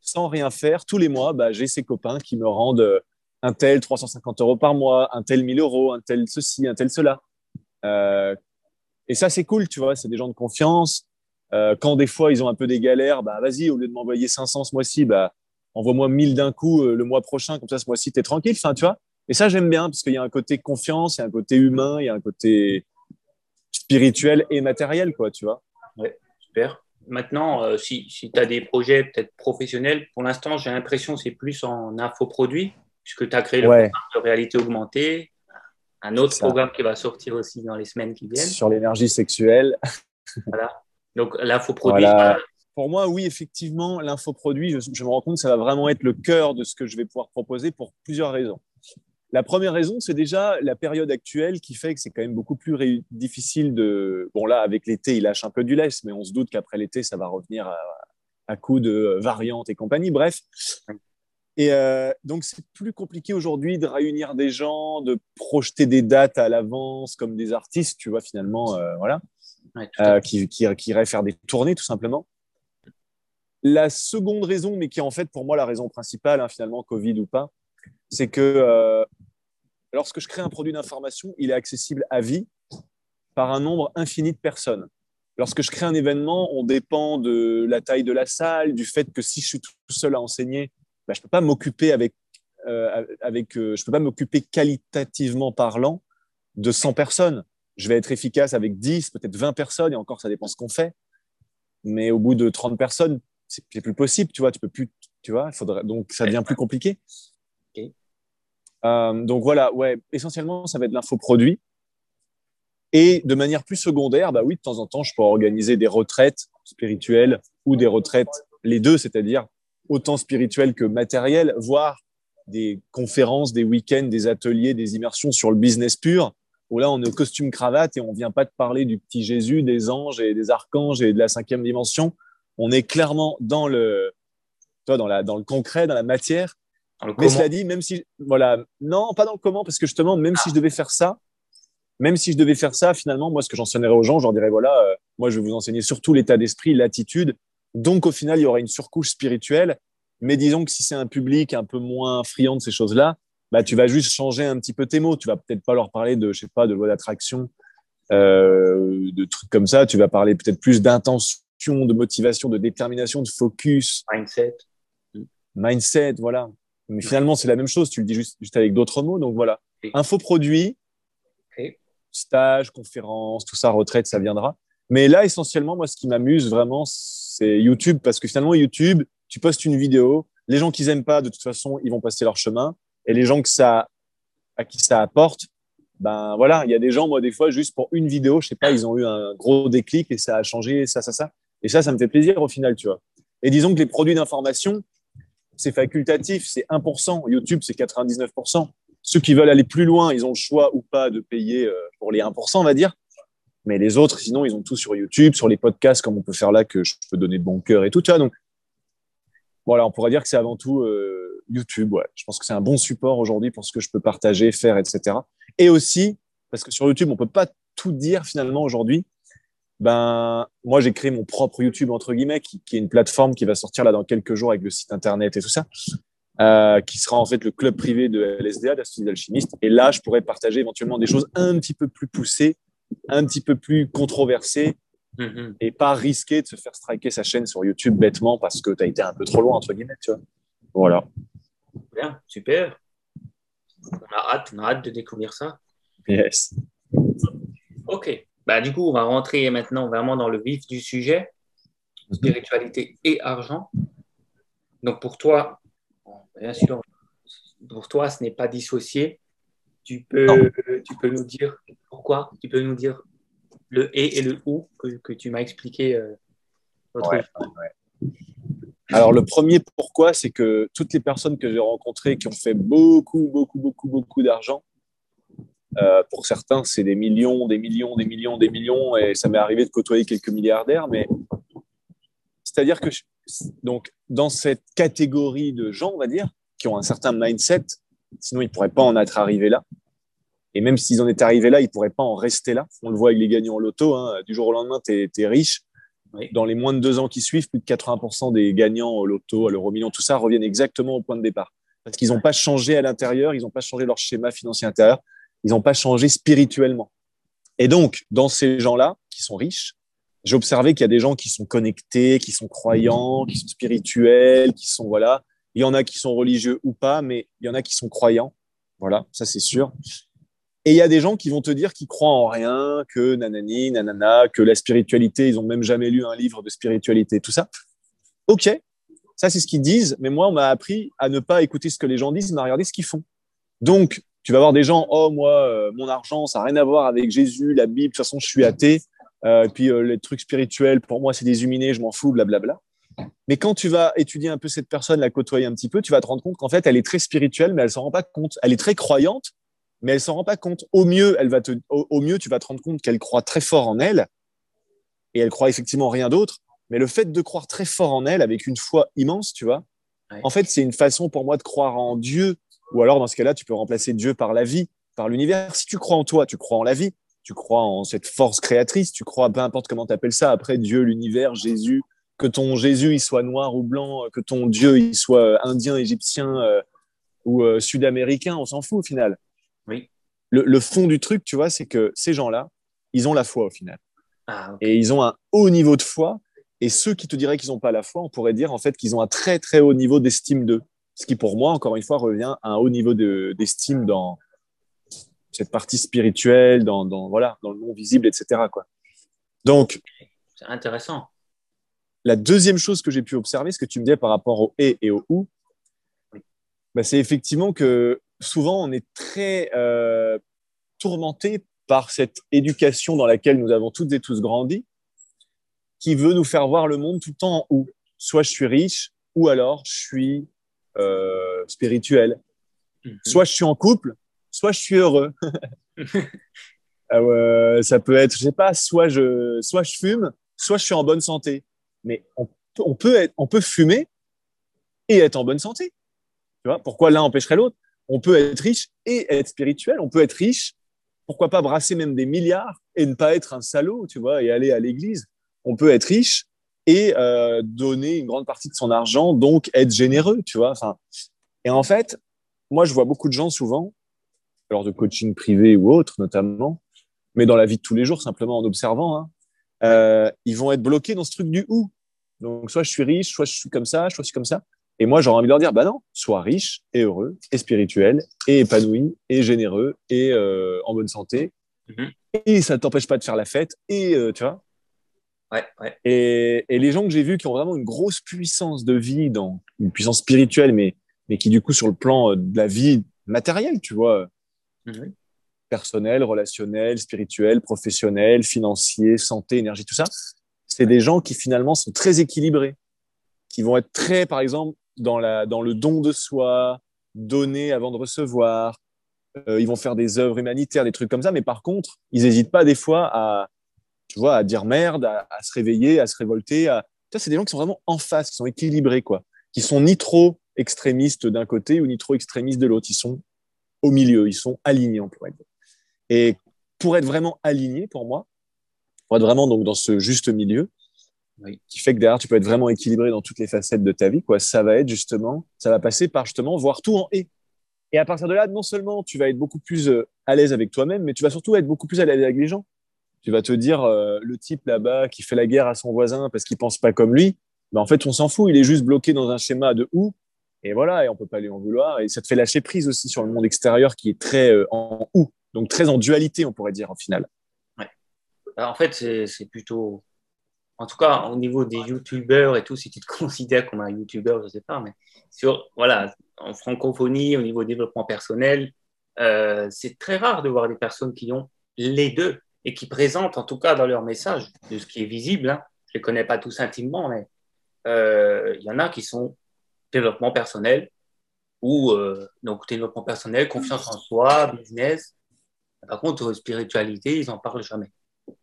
sans rien faire, tous les mois, bah, j'ai ces copains qui me rendent euh, un tel 350 euros par mois, un tel 1000 euros, un tel ceci, un tel cela. Euh, et ça, c'est cool, tu vois. C'est des gens de confiance. Euh, quand des fois ils ont un peu des galères, bah vas-y, au lieu de m'envoyer 500 ce mois-ci, bah envoie-moi 1000 d'un coup euh, le mois prochain, comme ça ce mois-ci tu es tranquille. Enfin, tu vois. Et ça j'aime bien parce qu'il y a un côté confiance, il y a un côté humain, il y a un côté spirituel et matériel, quoi, tu vois. Ouais, super. Maintenant, euh, si, si tu as des projets peut-être professionnels, pour l'instant, j'ai l'impression que c'est plus en infoproduit, puisque tu as créé le programme de réalité augmentée, un autre programme qui va sortir aussi dans les semaines qui viennent. Sur l'énergie sexuelle. voilà. Donc l'infoproduit. Pour moi, oui, effectivement, l'infoproduit, je, je me rends compte, ça va vraiment être le cœur de ce que je vais pouvoir proposer pour plusieurs raisons. La première raison, c'est déjà la période actuelle qui fait que c'est quand même beaucoup plus difficile de. Bon, là, avec l'été, il lâche un peu du lest, mais on se doute qu'après l'été, ça va revenir à, à coup de variantes et compagnie. Bref. Et euh, donc, c'est plus compliqué aujourd'hui de réunir des gens, de projeter des dates à l'avance comme des artistes, tu vois, finalement. Euh, voilà euh, qui, qui, qui irait faire des tournées tout simplement. La seconde raison, mais qui est en fait pour moi la raison principale, hein, finalement, Covid ou pas, c'est que euh, lorsque je crée un produit d'information, il est accessible à vie par un nombre infini de personnes. Lorsque je crée un événement, on dépend de la taille de la salle, du fait que si je suis tout seul à enseigner, bah, je ne peux pas m'occuper avec, euh, avec euh, je peux pas m'occuper qualitativement parlant de 100 personnes je vais être efficace avec 10, peut-être 20 personnes, et encore, ça dépend ce qu'on fait. Mais au bout de 30 personnes, c'est plus possible, tu vois, tu peux plus, tu vois, faudrait, donc ça devient plus compliqué. Euh, donc voilà, ouais, essentiellement, ça va être l'infoproduit. Et de manière plus secondaire, bah oui, de temps en temps, je peux organiser des retraites spirituelles ou des retraites, les deux, c'est-à-dire autant spirituelles que matérielles, voire des conférences, des week-ends, des ateliers, des immersions sur le business pur, où là, on est au costume cravate et on vient pas te parler du petit Jésus, des anges et des archanges et de la cinquième dimension. On est clairement dans le, toi, dans, la, dans le concret, dans la matière. Mais cela dit, même si, voilà, non, pas dans le comment, parce que justement, même si je devais faire ça, même si je devais faire ça, finalement, moi, ce que j'enseignerais aux gens, je leur dirais, voilà, euh, moi, je vais vous enseigner surtout l'état d'esprit, l'attitude. Donc, au final, il y aura une surcouche spirituelle. Mais disons que si c'est un public un peu moins friand de ces choses-là, bah, tu vas juste changer un petit peu tes mots. Tu vas peut-être pas leur parler de, je sais pas, de loi d'attraction, euh, de trucs comme ça. Tu vas parler peut-être plus d'intention, de motivation, de détermination, de focus. Mindset. Mindset, voilà. Mais finalement, c'est la même chose. Tu le dis juste, juste avec d'autres mots. Donc voilà. Infoproduit, stage, conférence, tout ça, retraite, ça viendra. Mais là, essentiellement, moi, ce qui m'amuse vraiment, c'est YouTube parce que finalement, YouTube, tu postes une vidéo, les gens qui n'aiment pas, de toute façon, ils vont passer leur chemin. Et les gens que ça, à qui ça apporte, ben voilà, il y a des gens, moi, des fois, juste pour une vidéo, je sais pas, ils ont eu un gros déclic et ça a changé, ça, ça, ça. Et ça, ça me fait plaisir au final, tu vois. Et disons que les produits d'information, c'est facultatif, c'est 1%. YouTube, c'est 99%. Ceux qui veulent aller plus loin, ils ont le choix ou pas de payer euh, pour les 1%, on va dire. Mais les autres, sinon, ils ont tout sur YouTube, sur les podcasts, comme on peut faire là, que je peux donner de bon cœur et tout. Tu vois, donc, voilà, on pourrait dire que c'est avant tout euh, YouTube. Ouais. Je pense que c'est un bon support aujourd'hui pour ce que je peux partager, faire, etc. Et aussi, parce que sur YouTube, on peut pas tout dire finalement aujourd'hui. Ben, moi, j'ai créé mon propre YouTube, entre guillemets, qui, qui, est une plateforme qui va sortir là dans quelques jours avec le site internet et tout ça, euh, qui sera en fait le club privé de LSDA, d'Astuces d'Alchimiste. Et là, je pourrais partager éventuellement des choses un petit peu plus poussées, un petit peu plus controversées, mm-hmm. et pas risquer de se faire striker sa chaîne sur YouTube bêtement parce que tu as été un peu trop loin, entre guillemets, tu vois. Voilà. Bien, super. On a hâte, on a hâte de découvrir ça. Yes. Ok. Bah, du coup, on va rentrer maintenant vraiment dans le vif du sujet, spiritualité et argent. Donc pour toi, bien sûr, pour toi, ce n'est pas dissocié. Tu peux, tu peux nous dire pourquoi? Tu peux nous dire le et et le ou que, que tu m'as expliqué euh, Alors le premier pourquoi, c'est que toutes les personnes que j'ai rencontrées qui ont fait beaucoup, beaucoup, beaucoup, beaucoup d'argent, euh, pour certains, c'est des millions, des millions, des millions, des millions, et ça m'est arrivé de côtoyer quelques milliardaires, mais c'est-à-dire que dans cette catégorie de gens, on va dire, qui ont un certain mindset, sinon ils pourraient pas en être arrivés là. Et même s'ils en étaient arrivés là, ils pourraient pas en rester là. On le voit avec les gagnants au loto. Hein. Du jour au lendemain, tu es, riche. Dans les moins de deux ans qui suivent, plus de 80% des gagnants au loto, à l'euro million, tout ça reviennent exactement au point de départ. Parce qu'ils n'ont pas changé à l'intérieur, ils n'ont pas changé leur schéma financier intérieur, ils n'ont pas changé spirituellement. Et donc, dans ces gens-là, qui sont riches, j'ai observé qu'il y a des gens qui sont connectés, qui sont croyants, qui sont spirituels, qui sont, voilà. Il y en a qui sont religieux ou pas, mais il y en a qui sont croyants. Voilà, ça c'est sûr. Et il y a des gens qui vont te dire qu'ils croient en rien, que nanani, nanana, que la spiritualité, ils ont même jamais lu un livre de spiritualité, tout ça. Ok, ça c'est ce qu'ils disent, mais moi on m'a appris à ne pas écouter ce que les gens disent, mais à regarder ce qu'ils font. Donc tu vas voir des gens, oh moi, euh, mon argent, ça n'a rien à voir avec Jésus, la Bible, de toute façon, je suis athée. Euh, puis euh, les trucs spirituels, pour moi, c'est des je m'en fous, blablabla. Mais quand tu vas étudier un peu cette personne, la côtoyer un petit peu, tu vas te rendre compte qu'en fait, elle est très spirituelle, mais elle s'en rend pas compte. Elle est très croyante, mais elle s'en rend pas compte. Au mieux, elle va te, au, mieux, tu vas te rendre compte qu'elle croit très fort en elle, et elle croit effectivement rien d'autre. Mais le fait de croire très fort en elle, avec une foi immense, tu vois, en fait, c'est une façon pour moi de croire en Dieu ou alors, dans ce cas-là, tu peux remplacer Dieu par la vie, par l'univers. Si tu crois en toi, tu crois en la vie, tu crois en cette force créatrice, tu crois, peu importe comment tu appelles ça, après Dieu, l'univers, Jésus, que ton Jésus il soit noir ou blanc, que ton Dieu il soit indien, égyptien euh, ou euh, sud-américain, on s'en fout au final. Oui. Le, fond du truc, tu vois, c'est que ces gens-là, ils ont la foi au final. Ah, Et ils ont un haut niveau de foi. Et ceux qui te diraient qu'ils n'ont pas la foi, on pourrait dire en fait qu'ils ont un très très haut niveau d'estime d'eux. Ce qui, pour moi, encore une fois, revient à un haut niveau d'estime dans cette partie spirituelle, dans, dans, voilà, dans le non visible, etc. Quoi. Donc, c'est intéressant. La deuxième chose que j'ai pu observer, ce que tu me disais par rapport au et et au ou, bah, c'est effectivement que souvent on est très euh, tourmenté par cette éducation dans laquelle nous avons toutes et tous grandi, qui veut nous faire voir le monde tout le temps en ou. Soit je suis riche, ou alors je suis euh, spirituel. Mhm. Soit je suis en couple, soit je suis heureux. Ah ça peut être, je sais pas, soit je, soit je fume, soit je suis en bonne santé. Mais on peut, être, on peut fumer et être en bonne santé. Tu vois pourquoi l'un empêcherait l'autre? On peut être riche et être spirituel. On peut être riche, pourquoi pas brasser même des milliards et ne pas être un salaud, tu vois, et aller à l'église. On peut être riche et euh, donner une grande partie de son argent, donc être généreux, tu vois. Enfin, et en fait, moi, je vois beaucoup de gens souvent, lors de coaching privé ou autre notamment, mais dans la vie de tous les jours, simplement en observant, hein, euh, ils vont être bloqués dans ce truc du ou. Donc, soit je suis riche, soit je suis comme ça, soit je suis comme ça. Et moi, j'aurais envie de leur dire, bah non, sois riche et heureux et spirituel et épanoui et généreux et euh, en bonne santé. Mhm. Et ça ne t'empêche pas de faire la fête. Et euh, tu vois, et, les gens que j'ai vus qui ont vraiment une grosse puissance de vie, dans une puissance spirituelle, mais, mais qui du coup sur le plan euh, de la vie matérielle, tu vois, mhm. personnel, relationnel, spirituel, professionnel, financier, santé, énergie, tout ça, c'est des gens qui finalement sont très équilibrés, qui vont être très, par exemple, dans, le don de soi, donner avant de recevoir. Euh, ils vont faire des œuvres humanitaires, des trucs comme ça, mais par contre, ils n'hésitent pas des fois à, tu vois, à dire merde, à, se réveiller, à se révolter. À... C'est des gens qui sont vraiment en face, qui sont équilibrés, quoi. Qui sont ni trop extrémistes d'un côté ou ni trop extrémistes de l'autre. Ils sont au milieu, ils sont alignés, on pourrait dire. Et pour être vraiment aligné, pour moi, pour être vraiment donc dans ce juste milieu, qui fait que derrière, tu peux être vraiment équilibré dans toutes les facettes de ta vie, quoi. Ça va être justement, ça va passer par justement voir tout en et. Et à partir de là, non seulement tu vas être beaucoup plus euh, à l'aise avec toi-même, mais tu vas surtout être beaucoup plus à l'aise avec les gens tu vas te dire euh, le type là-bas qui fait la guerre à son voisin parce qu'il pense pas comme lui, ben en fait on s'en fout, il est juste bloqué dans un schéma de ou et voilà et on peut pas lui en vouloir et ça te fait lâcher prise aussi sur le monde extérieur qui est très euh, en ou donc très en dualité on pourrait dire en final. Ouais. en fait c'est plutôt en tout cas au niveau des youtubeurs et tout si tu te considères comme un youtubeur je sais pas mais sur voilà en francophonie au niveau développement personnel euh, c'est très rare de voir des personnes qui ont les deux et qui présentent, en tout cas dans leur message, de ce qui est visible, hein. je ne les connais pas tous intimement, mais euh, il y en a qui sont développement personnel ou euh, donc développement personnel, confiance en soi, business. Par contre, spiritualité, ils n'en parlent jamais.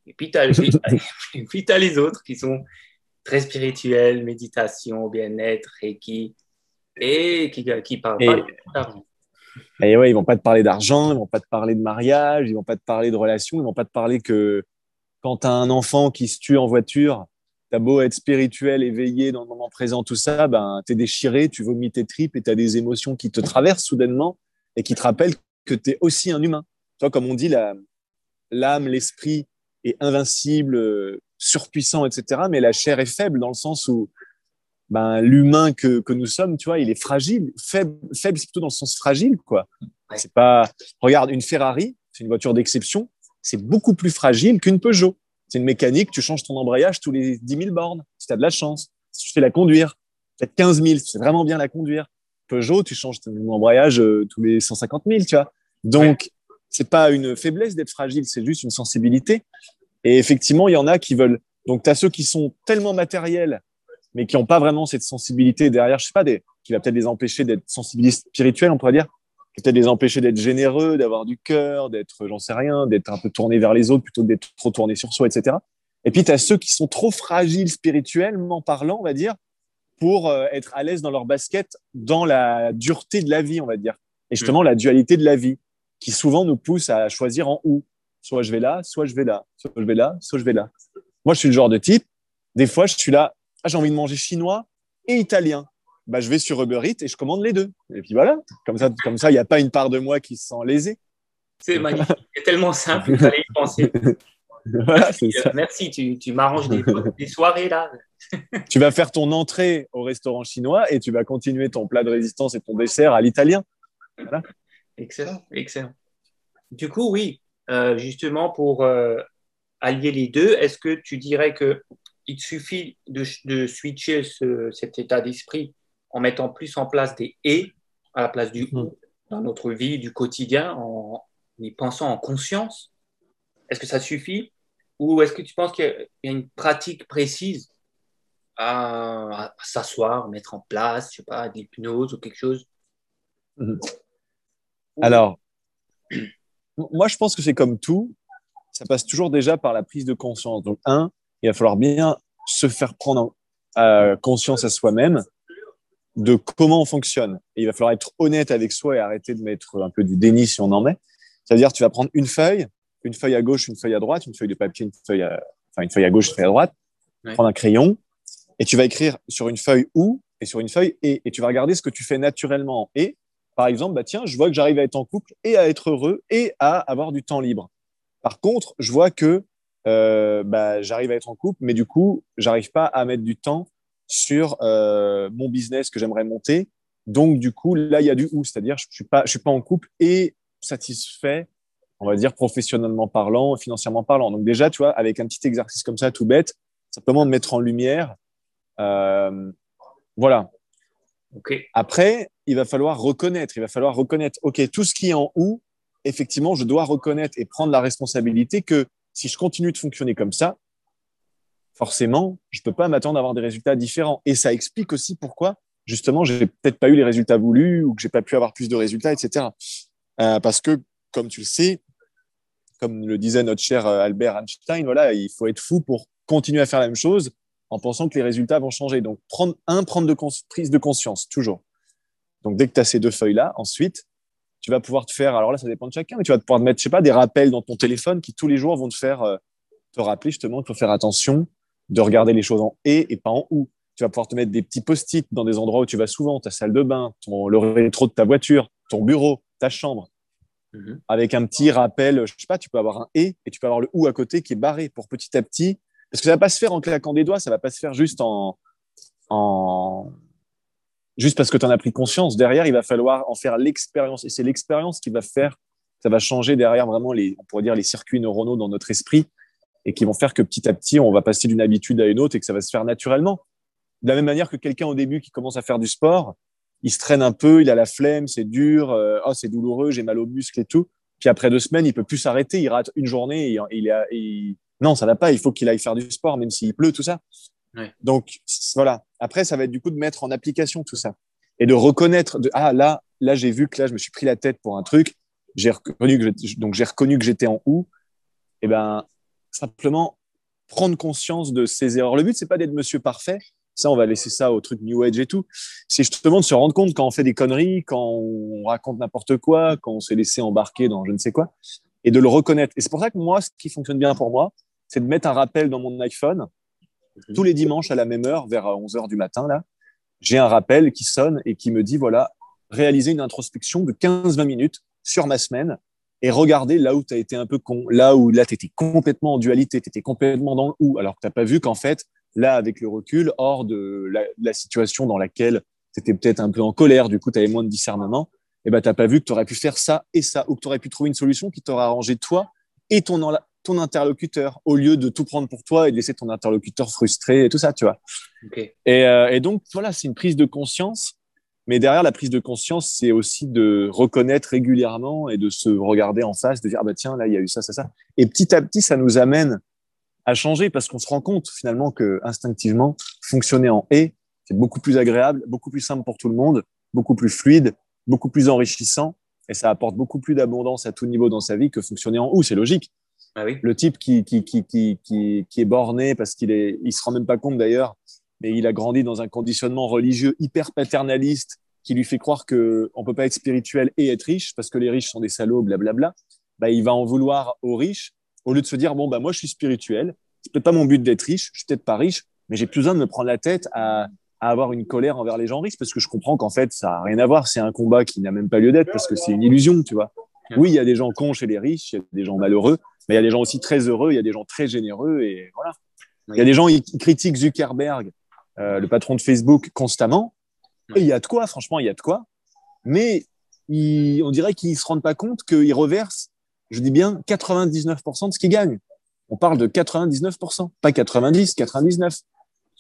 Et puis, tu as, les autres qui sont très spirituels, méditation, bien-être, et qui, et qui, qui parlent pas et ouais, ils vont pas te parler d'argent, ils vont pas te parler de mariage, ils vont pas te parler de relations, ils vont pas te parler que quand tu as un enfant qui se tue en voiture, tu as beau être spirituel, éveillé dans le moment présent, tout ça, ben, tu es déchiré, tu vomis tes tripes et tu as des émotions qui te traversent soudainement et qui te rappellent que tu es aussi un humain. Tu vois, comme on dit, l'âme, l'esprit est invincible, surpuissant, etc. Mais la chair est faible dans le sens où ben, l'humain que, que, nous sommes, tu vois, il est fragile. Faible, faible c'est plutôt dans le sens fragile, quoi. C'est pas. Regarde, une Ferrari, c'est une voiture d'exception, c'est beaucoup plus fragile qu'une Peugeot. C'est une mécanique, tu changes ton embrayage tous les 10 000 bornes, si tu as de la chance. Si tu fais la conduire, peut-être 15 000, c'est vraiment bien la conduire. Peugeot, tu changes ton embrayage euh, tous les 150 000, tu vois. Donc, c'est pas une faiblesse d'être fragile, c'est juste une sensibilité. Et effectivement, il y en a qui veulent. Donc, tu as ceux qui sont tellement matériels mais qui n'ont pas vraiment cette sensibilité derrière, je sais pas, des, qui va peut-être les empêcher d'être sensibilistes spirituels, on pourrait dire, qui peut-être les empêcher d'être généreux, d'avoir du cœur, d'être, j'en sais rien, d'être un peu tourné vers les autres plutôt que d'être trop tourné sur soi, etc. Et puis, tu as ceux qui sont trop fragiles spirituellement parlant, on va dire, pour euh, être à l'aise dans leur basket, dans la dureté de la vie, on va dire. Et justement, mm. la dualité de la vie, qui souvent nous pousse à choisir en où. Soit je vais là, soit je vais là, soit je vais là, soit je vais là. Moi, je suis le genre de type, des fois, je suis là, ah, j'ai envie de manger chinois et italien. Bah, je vais sur Uber Eats et je commande les deux. Et puis voilà, comme ça, comme ça, il n'y a pas une part de moi qui se sent lésée. C'est magnifique, c'est tellement simple, il fallait y penser. merci, ça. merci, tu, tu m'arranges des, des, soirées là. tu vas faire ton entrée au restaurant chinois et tu vas continuer ton plat de résistance et ton dessert à l'italien. Voilà. Excellent, excellent. Du coup, oui, euh, justement pour euh, allier les deux, est-ce que tu dirais que il suffit de, switcher cet état d'esprit en mettant plus en place des et à la place du ou dans notre vie du quotidien, en y pensant en conscience? Est-ce que ça suffit? Ou est-ce que tu penses qu'il y a une pratique précise à, s'asseoir, mettre en place, je sais pas, l'hypnose ou quelque chose? Mhm. Alors, moi, je pense que c'est comme tout, ça passe toujours déjà par la prise de conscience. Donc, un, il va falloir bien se faire prendre euh, conscience à soi-même de comment on fonctionne. Et il va falloir être honnête avec soi et arrêter de mettre un peu du déni si on en met. C'est-à-dire, tu vas prendre une feuille, une feuille à gauche, une feuille à droite, une feuille de papier, une feuille à, enfin, une feuille à gauche, une feuille à droite, prendre un crayon, et tu vas écrire sur une feuille ou et sur une feuille et, et tu vas regarder ce que tu fais naturellement et. Par exemple, bah tiens, je vois que j'arrive à être en couple et à être heureux et à avoir du temps libre. Par contre, je vois que euh, bah, j'arrive à être en couple, mais du coup, j'arrive pas à mettre du temps sur euh, mon business que j'aimerais monter. Donc, du coup, là, il y a du ou, c'est-à-dire, je suis pas, je suis pas en couple et satisfait, on va dire professionnellement parlant, financièrement parlant. Donc déjà, tu vois, avec un petit exercice comme ça, tout bête, simplement de mettre en lumière, euh, voilà. Okay. Après, il va falloir reconnaître, il va falloir reconnaître, ok, tout ce qui est en ou, effectivement, je dois reconnaître et prendre la responsabilité que si je continue de fonctionner comme ça, forcément, je peux pas m'attendre à avoir des résultats différents. Et ça explique aussi pourquoi, justement, j'ai peut-être pas eu les résultats voulus ou que j'ai pas pu avoir plus de résultats, etc. Euh, parce que, comme tu le sais, comme le disait notre cher euh, Albert Einstein, voilà, il faut être fou pour continuer à faire la même chose en pensant que les résultats vont changer. Donc, prendre, un, prendre de prise de conscience, toujours. Donc, dès que tu as ces deux feuilles-là, ensuite, tu vas pouvoir te faire, alors là, ça dépend de chacun, mais tu vas pouvoir te mettre, je sais pas, des rappels dans ton téléphone qui tous les jours vont te faire, euh, te rappeler justement qu'il faut faire attention de regarder les choses en et et pas en ou. Tu vas pouvoir te mettre des petits post-it dans des endroits où tu vas souvent, ta salle de bain, ton, le rétro de ta voiture, ton bureau, ta chambre, mm-hmm. avec un petit rappel, je sais pas, tu peux avoir un et et tu peux avoir le ou à côté qui est barré pour petit à petit, parce que ça va pas se faire en claquant des doigts, ça va pas se faire juste en, en juste parce que tu en as pris conscience. Derrière, il va falloir en faire l'expérience. Et c'est l'expérience qui va faire, ça va changer derrière vraiment les, on pourrait dire, les circuits neuronaux dans notre esprit et qui vont faire que petit à petit, on va passer d'une habitude à une autre et que ça va se faire naturellement. De la même manière que quelqu'un au début qui commence à faire du sport, il se traîne un peu, il a la flemme, c'est dur, euh, oh, c'est douloureux, j'ai mal aux muscles et tout. Puis après deux semaines, il peut plus s'arrêter, il rate une journée et, il a, non, ça va pas, il faut qu'il aille faire du sport, même s'il pleut, tout ça. Donc voilà. Après, ça va être du coup de mettre en application tout ça et de reconnaître de ah là là j'ai vu que là je me suis pris la tête pour un truc. J'ai reconnu que donc j'ai reconnu que j'étais en ou. Et eh ben simplement prendre conscience de ces erreurs. Le but c'est pas d'être Monsieur parfait. Ça, on va laisser ça au truc New Age et tout. C'est justement de se rendre compte quand on fait des conneries, quand on raconte n'importe quoi, quand on s'est laissé embarquer dans je ne sais quoi, et de le reconnaître. Et c'est pour ça que moi, ce qui fonctionne bien pour moi, c'est de mettre un rappel dans mon iPhone Mhm. Tous les dimanches à la même heure, vers 11h du matin, là, j'ai un rappel qui sonne et qui me dit voilà, réaliser une introspection de 15-20 minutes sur ma semaine et regarder là où tu as été un peu con, là où là tu étais complètement en dualité, tu étais complètement dans le ou, alors que tu n'as pas vu qu'en fait, là, avec le recul, hors de la, situation dans laquelle tu étais peut-être un peu en colère, du coup, tu avais moins de discernement, et ben, tu n'as pas vu que tu aurais pu faire ça et ça, ou que tu aurais pu trouver une solution qui t'aurait arrangé toi et ton, ton interlocuteur au lieu de tout prendre pour toi et de laisser ton interlocuteur frustré et tout ça, tu vois. Et, euh, et, donc, voilà, c'est une prise de conscience. Mais derrière la prise de conscience, c'est aussi de reconnaître régulièrement et de se regarder en face, de dire, ah bah tiens, là, il y a eu ça, ça, ça. Et petit à petit, ça nous amène à changer parce qu'on se rend compte finalement que instinctivement, fonctionner en et, c'est beaucoup plus agréable, beaucoup plus simple pour tout le monde, beaucoup plus fluide, beaucoup plus enrichissant et ça apporte beaucoup plus d'abondance à tout niveau dans sa vie que fonctionner en ou. C'est logique. Ah oui. Le type qui, qui, qui, qui, qui, est borné parce qu'il est, il se rend même pas compte d'ailleurs, mais il a grandi dans un conditionnement religieux hyper paternaliste qui lui fait croire que on peut pas être spirituel et être riche parce que les riches sont des salauds, blablabla. Bah, il va en vouloir aux riches au lieu de se dire bon bah moi je suis spirituel, c'est peut-être pas mon but d'être riche, je suis peut-être pas riche, mais j'ai plus besoin de me prendre la tête à, à avoir une colère envers les gens riches parce que je comprends qu'en fait ça a rien à voir, c'est un combat qui n'a même pas lieu d'être parce que c'est une illusion, tu vois. Oui, il y a des gens cons chez les riches, il y a des gens malheureux, mais il y a des gens aussi très heureux, il y a des gens très généreux et voilà. Il y a des gens qui critiquent Zuckerberg, euh, le patron de Facebook, constamment. Et il y a de quoi, franchement, il y a de quoi. Mais on dirait qu'ils ne se rendent pas compte qu'ils reversent, je dis bien, 99% de ce qu'ils gagnent. On parle de 99%, pas 90, 99.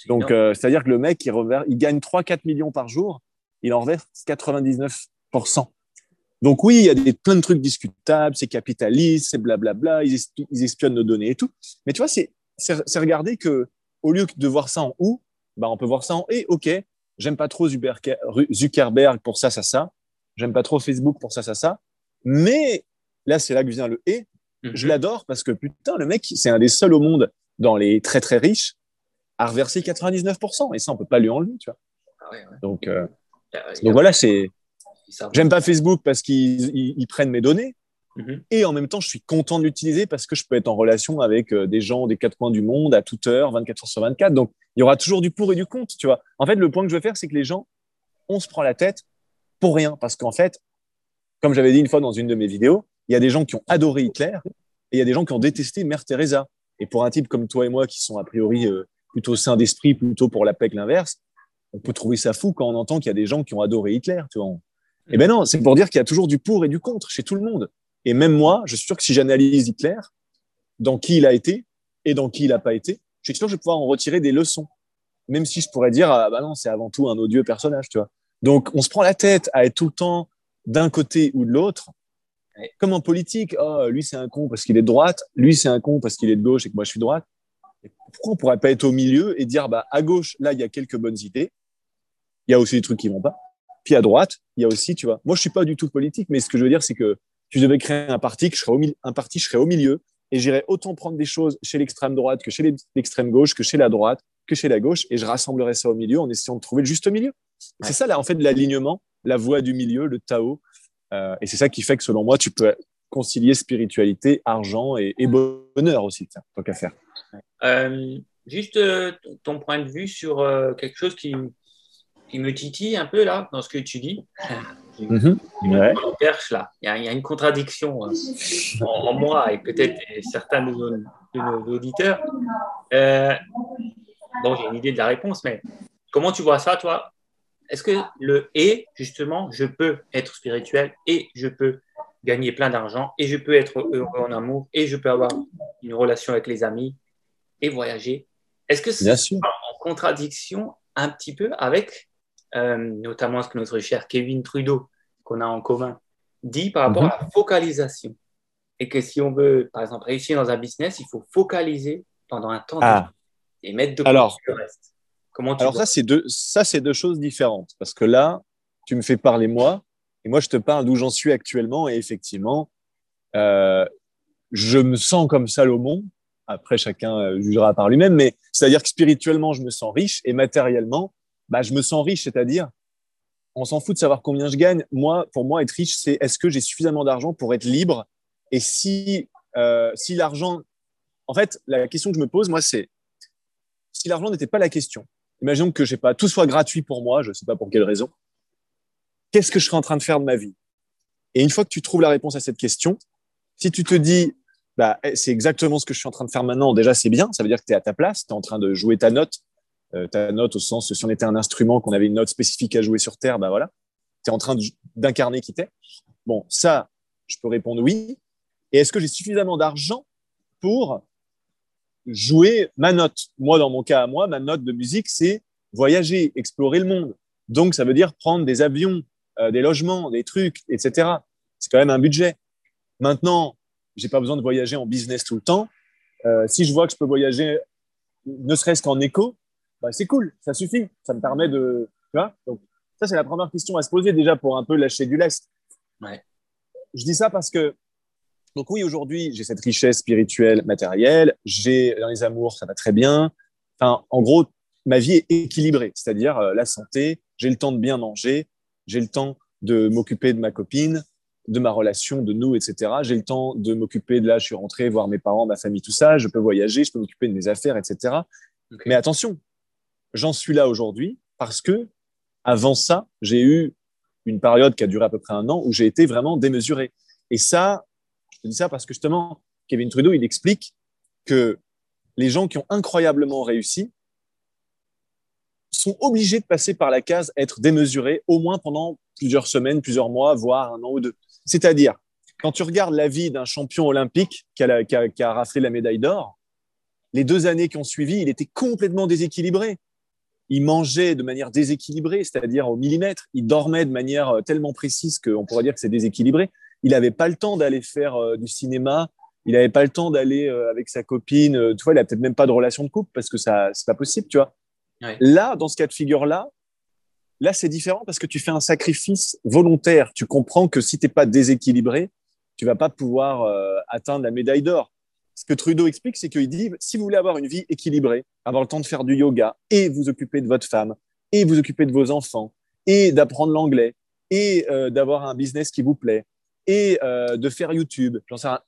Donc, euh, c'est-à-dire que le mec, il, reverse, il gagne 3-4 millions par jour, il en reverse 99%. Donc oui, il y a des, plein de trucs discutables, c'est capitaliste, c'est blablabla, ils, ils espionnent nos données et tout. Mais tu vois, c'est, regarder que au lieu de voir ça en ou, bah, on peut voir ça en et. Ok, j'aime pas trop Zuckerberg pour ça, ça, ça. J'aime pas trop Facebook pour ça, ça, ça. Mais là, c'est là que vient le et. Je mhm. l'adore parce que putain, le mec, c'est un des seuls au monde dans les très très riches a reversé 99%. Et ça, on peut pas lui enlever, tu vois. Ah donc, euh, donc voilà, c'est. J'aime pas Facebook parce qu'ils prennent mes données. Mhm. Et en même temps, je suis content de l'utiliser parce que je peux être en relation avec euh, des gens des quatre coins du monde à toute heure, 24 heures sur 24. Donc, il y aura toujours du pour et du contre, tu vois. En fait, le point que je veux faire, c'est que les gens, on se prend la tête pour rien. Parce qu'en fait, comme j'avais dit une fois dans une de mes vidéos, il y a des gens qui ont adoré Hitler et il y a des gens qui ont détesté Mère Teresa. Et pour un type comme toi et moi, qui sont a priori euh, plutôt sains d'esprit, plutôt pour la paix que l'inverse, on peut trouver ça fou quand on entend qu'il y a des gens qui ont adoré Hitler. Tu vois. Eh ben non, c'est pour dire qu'il y a toujours du pour et du contre chez tout le monde. Et même moi, je suis sûr que si j'analyse Hitler, dans qui il a été et dans qui il n'a pas été, je suis sûr que je vais pouvoir en retirer des leçons. Même si je pourrais dire, ah bah non, c'est avant tout un odieux personnage, tu vois. Donc, on se prend la tête à être tout le temps d'un côté ou de l'autre. Comme en politique, oh, lui c'est un con parce qu'il est de droite, lui c'est un con parce qu'il est de gauche et que moi je suis de droite. pourquoi on pourrait pas être au milieu et dire, bah, à gauche, là, il y a quelques bonnes idées. Il y a aussi des trucs qui vont pas. Puis à droite, il y a aussi, tu vois, moi je suis pas du tout politique, mais ce que je veux dire, c'est que tu devais créer un parti, que je serais au, un parti, je serais au milieu et j'irais autant prendre des choses chez l'extrême droite que chez l'extrême gauche, que chez la droite, que chez la gauche, et je rassemblerais ça au milieu en essayant de trouver le juste milieu. C'est ça, là, en fait, l'alignement, la voie du milieu, le Tao. Euh, et c'est ça qui fait que, selon moi, tu peux concilier spiritualité, argent et, bonheur aussi, tant qu'à faire. Euh, juste euh, ton point de vue sur quelque chose qui, qui me titille un peu là, dans ce que tu dis. Mhm. perche là. Il y, a, une contradiction hein, en, moi et peut-être certains de nos, auditeurs. Euh, bon, j'ai une idée de la réponse, mais comment tu vois ça, toi? Est-ce que le et, justement, je peux être spirituel et je peux gagner plein d'argent et je peux être heureux en amour et je peux avoir une relation avec les amis et voyager? Est-ce que c'est en contradiction un petit peu avec euh, notamment ce que notre cher Kevin Trudeau, qu'on a en commun, dit par rapport à la focalisation. Et que si on veut, par exemple, réussir dans un business, il faut focaliser pendant un temps ah. et mettre de côté alors, le reste. Comment tu alors ça, c'est deux, ça, c'est deux choses différentes. Parce que là, tu me fais parler moi, et moi, je te parle d'où j'en suis actuellement. Et effectivement, euh, je me sens comme Salomon. Après, chacun euh, jugera par lui-même. Mais c'est-à-dire que spirituellement, je me sens riche et matériellement, bah, je me sens riche, c'est-à-dire, on s'en fout de savoir combien je gagne. Moi, pour moi, être riche, c'est est-ce que j'ai suffisamment d'argent pour être libre? Et si, euh, si l'argent, en fait, la question que je me pose, moi, c'est si l'argent n'était pas la question. Imaginons que j'ai pas tout soit gratuit pour moi, je ne sais pas pour quelle raison. Qu'est-ce que je serais en train de faire de ma vie? Et une fois que tu trouves la réponse à cette question, si tu te dis, bah, eh, c'est exactement ce que je suis en train de faire maintenant, déjà c'est bien, ça veut dire que tu es à ta place, tu es en train de jouer ta note, ta note au sens, si on était un instrument, qu'on avait une note spécifique à jouer sur Terre, ben voilà, tu es en train d'incarner qui t'es. Bon, ça, je peux répondre oui. Et est-ce que j'ai suffisamment d'argent pour jouer ma note? Moi, dans mon cas à moi, ma note de musique, c'est voyager, explorer le monde. Donc, ça veut dire prendre des avions, euh, des logements, des trucs, etc. C'est quand même un budget. Maintenant, j'ai pas besoin de voyager en business tout le temps. Euh, si je vois que je peux voyager, ne serait-ce qu'en éco, bah, c'est cool, ça suffit, ça me permet de. Tu vois Donc, ça, c'est la première question à se poser déjà pour un peu lâcher du lest. Ouais. Je dis ça parce que, donc oui, aujourd'hui, j'ai cette richesse spirituelle, matérielle, j'ai dans les amours, ça va très bien. Enfin, en gros, ma vie est équilibrée, c'est-à-dire euh, la santé, j'ai le temps de bien manger, j'ai le temps de m'occuper de ma copine, de ma relation, de nous, etc. J'ai le temps de m'occuper de là, je suis rentré, voir mes parents, ma famille, tout ça. Je peux voyager, je peux m'occuper de mes affaires, etc. Mais attention, j'en suis là aujourd'hui parce que avant ça, j'ai eu une période qui a duré à peu près un an où j'ai été vraiment démesuré. Et ça, je dis ça parce que justement, Kevin Trudeau, il explique que les gens qui ont incroyablement réussi sont obligés de passer par la case être démesurés au moins pendant plusieurs semaines, plusieurs mois, voire un an ou deux. C'est-à-dire, quand tu regardes la vie d'un champion olympique qui a, qui, la médaille d'or, les deux années qui ont suivi, il était complètement déséquilibré il mangeait de manière déséquilibrée, c'est-à-dire au millimètre. Il dormait de manière euh, tellement précise qu'on pourrait dire que c'est déséquilibré. Il n'avait pas le temps d'aller faire euh, du cinéma. Il n'avait pas le temps d'aller euh, avec sa copine. Tu vois, il n'a peut-être même pas de relation de couple parce que ça, c'est pas possible, tu vois. Là, dans ce cas de figure-là, là, c'est différent parce que tu fais un sacrifice volontaire. Tu comprends que si tu n'es pas déséquilibré, tu vas pas pouvoir atteindre la médaille d'or. Ce que Trudeau explique, c'est qu'il dit si vous voulez avoir une vie équilibrée, avoir le temps de faire du yoga et vous occuper de votre femme et vous occuper de vos enfants et d'apprendre l'anglais et euh, d'avoir un business qui vous plaît et euh, de faire YouTube,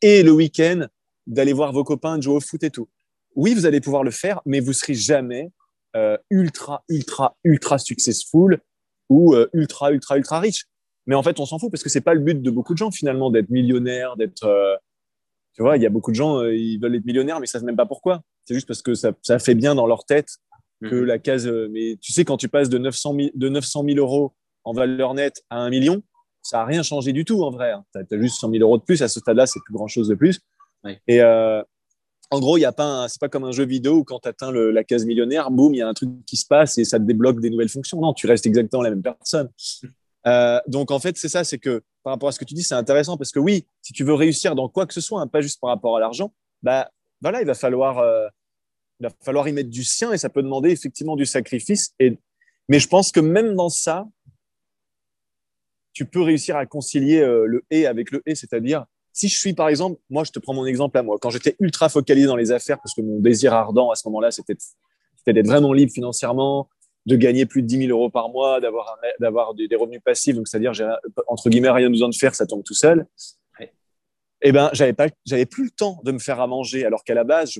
et le week-end d'aller voir vos copains, de jouer au foot et tout. Oui, vous allez pouvoir le faire, mais vous serez jamais euh, ultra, ultra, ultra successful ou ultra, ultra, ultra riche. Mais en fait, on s'en fout parce que c'est pas le but de beaucoup de gens finalement d'être millionnaire, d'être. Tu vois, il y a beaucoup de gens, ils veulent être millionnaires, mais ils savent même pas pourquoi. C'est juste parce que ça, ça, fait bien dans leur tête que mhm. la case. Mais tu sais, quand tu passes de 900 000, de 900 000 euros en valeur nette à un million, ça n'a rien changé du tout en vrai. Hein. Tu as, juste 100 000 euros de plus. À ce stade-là, c'est plus grand-chose de plus. Et euh, en gros, il a pas, c'est pas comme un jeu vidéo où quand tu atteins la case millionnaire, boum, il y a un truc qui se passe et ça te débloque des nouvelles fonctions. Non, tu restes exactement la même personne. Euh, donc en fait, c'est ça, c'est que par rapport à ce que tu dis, c'est intéressant parce que oui, si tu veux réussir dans quoi que ce soit, hein, pas juste par rapport à l'argent, bah voilà, il va falloir, euh, il va falloir y mettre du sien et ça peut demander effectivement du sacrifice. Et mais je pense que même dans ça, tu peux réussir à concilier euh, le et avec le et, c'est-à-dire si je suis par exemple, moi je te prends mon exemple à moi, quand j'étais ultra focalisé dans les affaires parce que mon désir ardent à ce moment-là, c'était d'être vraiment libre financièrement, de gagner plus de 10 000 euros par mois, d'avoir d'avoir des, revenus passifs, donc c'est-à-dire j'ai entre guillemets rien besoin de faire, ça tombe tout seul. Eh ben j'avais pas, j'avais plus le temps de me faire à manger, alors qu'à la base je,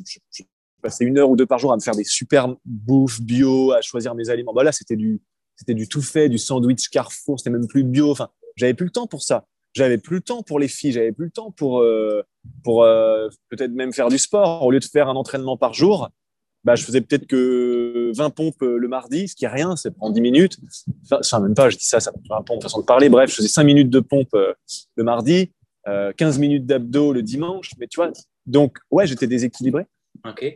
passais une heure ou deux par jour à me faire des super bouffes bio, à choisir mes aliments. Bah là c'était du c'était du tout fait, du sandwich Carrefour, c'était même plus bio. Enfin, j'avais plus le temps pour ça. J'avais plus le temps pour les filles, j'avais plus le temps pour, euh, pour euh, peut-être même faire du sport. Au lieu de faire un entraînement par jour, bah, je faisais peut-être que 20 pompes euh, le mardi, ce qui est rien, ça prend 10 minutes. Enfin, même pas, je dis ça, ça prend 20 pompes, façon de parler. Bref, je faisais 5 minutes de pompe le mardi, 15 minutes d'abdos le dimanche. Mais tu vois, donc, ouais, j'étais déséquilibré.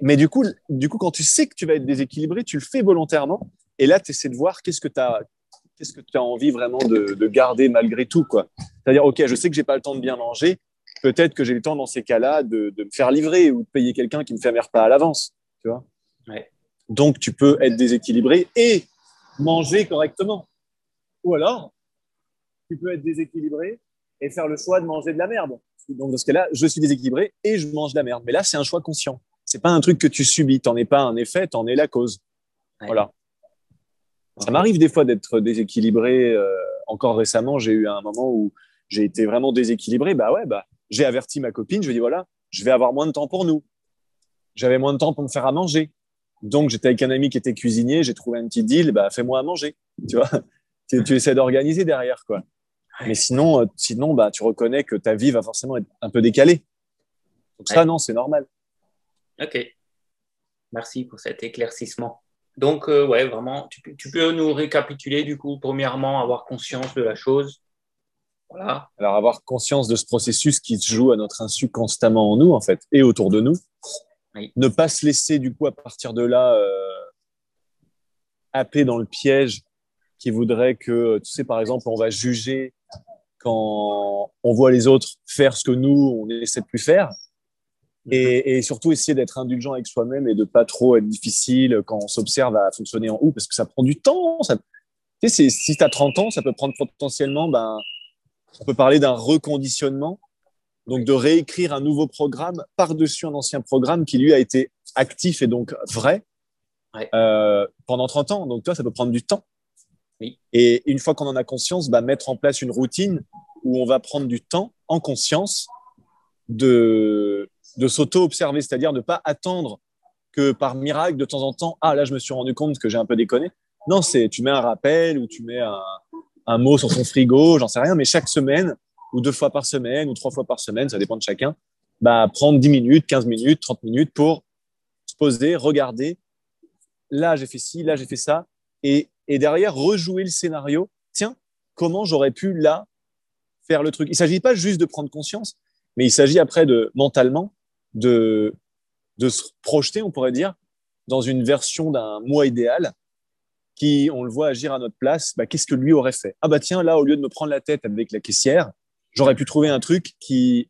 Mais du coup, du coup, quand tu sais que tu vas être déséquilibré, tu le fais volontairement et là, tu essaies de voir qu'est-ce que tu as, qu'est-ce que tu as envie vraiment de, garder malgré tout. quoi. C'est-à-dire, OK, je sais que j'ai pas le temps de bien manger. Peut-être que j'ai le temps dans ces cas-là de, me faire livrer ou de payer quelqu'un qui me fait un repas à l'avance. Tu vois Donc, tu peux être déséquilibré et manger correctement. Ou alors, tu peux être déséquilibré et faire le choix de manger de la merde. Donc, dans ce cas-là, je suis déséquilibré et je mange de la merde. Mais là, c'est un choix conscient. C'est pas un truc que tu subis. Tu n'en es pas un effet, tu en es la cause. Voilà. Ça m'arrive des fois d'être déséquilibré. Euh, encore récemment, j'ai eu un moment où j'ai été vraiment déséquilibré. Bah ouais, bah, j'ai averti ma copine. Je lui ai dit voilà, je vais avoir moins de temps pour nous. J'avais moins de temps pour me faire à manger. Donc, j'étais avec un ami qui était cuisinier. J'ai trouvé un petit deal. Bah, fais-moi à manger. Tu vois, tu, essaies d'organiser derrière, quoi. Mais sinon, euh, sinon, bah, tu reconnais que ta vie va forcément être un peu décalée. Donc ça, non, c'est normal. Ok. Merci pour cet éclaircissement. Donc, euh, ouais, vraiment, tu, peux nous récapituler, du coup, premièrement, avoir conscience de la chose. Voilà. Alors, avoir conscience de ce processus qui se joue à notre insu constamment en nous, en fait, et autour de nous. Ne pas se laisser, du coup, à partir de là, euh, happer dans le piège qui voudrait que, tu sais, par exemple, on va juger quand on voit les autres faire ce que nous, on essaie de plus faire. Mhm. Et, surtout essayer d'être indulgent avec soi-même et de pas trop être difficile quand on s'observe à fonctionner en haut parce que ça prend du temps. Ça, tu sais, si tu as 30 ans, ça peut prendre potentiellement, ben, on peut parler d'un reconditionnement, donc de réécrire un nouveau programme par-dessus un ancien programme qui lui a été actif et donc vrai euh, pendant 30 ans. Donc toi, ça peut prendre du temps. Oui. Et une fois qu'on en a conscience, ben, mettre en place une routine où on va prendre du temps en conscience de, de s'auto-observer, c'est-à-dire ne pas attendre que par miracle, de temps en temps, ah là, je me suis rendu compte que j'ai un peu déconné. Non, c'est tu mets un rappel ou tu mets un, mot sur son frigo, j'en sais rien, mais chaque semaine, ou deux fois par semaine, ou trois fois par semaine, ça dépend de chacun, bah, prendre 10 minutes, 15 minutes, 30 minutes pour se poser, regarder. Là, j'ai fait ci, là, j'ai fait ça. Et, et derrière, rejouer le scénario. Tiens, comment j'aurais pu là faire le truc? Il ne s'agit pas juste de prendre conscience, mais il s'agit après de mentalement de, de se projeter, on pourrait dire, dans une version d'un moi idéal qui, on le voit agir à notre place, bah, qu'est-ce que lui aurait fait? Ah bah tiens, là, au lieu de me prendre la tête avec la caissière, j'aurais pu trouver un truc qui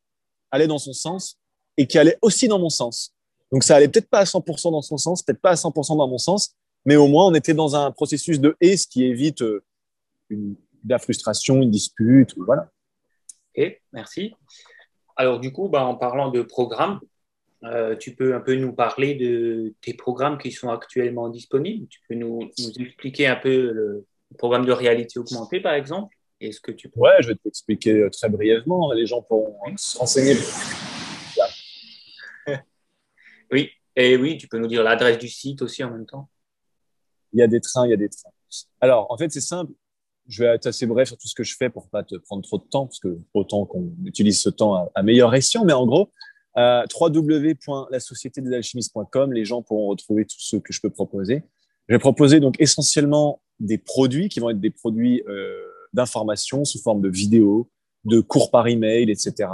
allait dans son sens et qui allait aussi dans mon sens. Donc ça allait peut-être pas à 100% dans son sens, peut-être pas à 100% dans mon sens, mais au moins on était dans un processus de et, ce qui évite euh, une, la frustration, une dispute, voilà. Ok, merci. Alors du coup, bah, en parlant de programme, euh, tu peux un peu nous parler de tes programmes qui sont actuellement disponibles? Tu peux nous expliquer un peu le programme de réalité augmentée, par exemple? Est-ce que tu peux... Ouais, je vais t'expliquer euh, très brièvement. Les gens pourront se renseigner. oui, et oui, tu peux nous dire l'adresse du site aussi en même temps. Il y a des trains, il y a des trains. Alors, en fait, c'est simple. Je vais être assez bref sur tout ce que je fais pour pas te prendre trop de temps, parce que autant qu'on utilise ce temps à, à meilleur escient. Mais en gros, euh, www.lasociétédesalchimistes.com, les gens pourront retrouver tout ce que je peux proposer. Je vais proposer donc essentiellement des produits qui vont être des produits euh, d'information sous forme de vidéos, de cours par email, etc.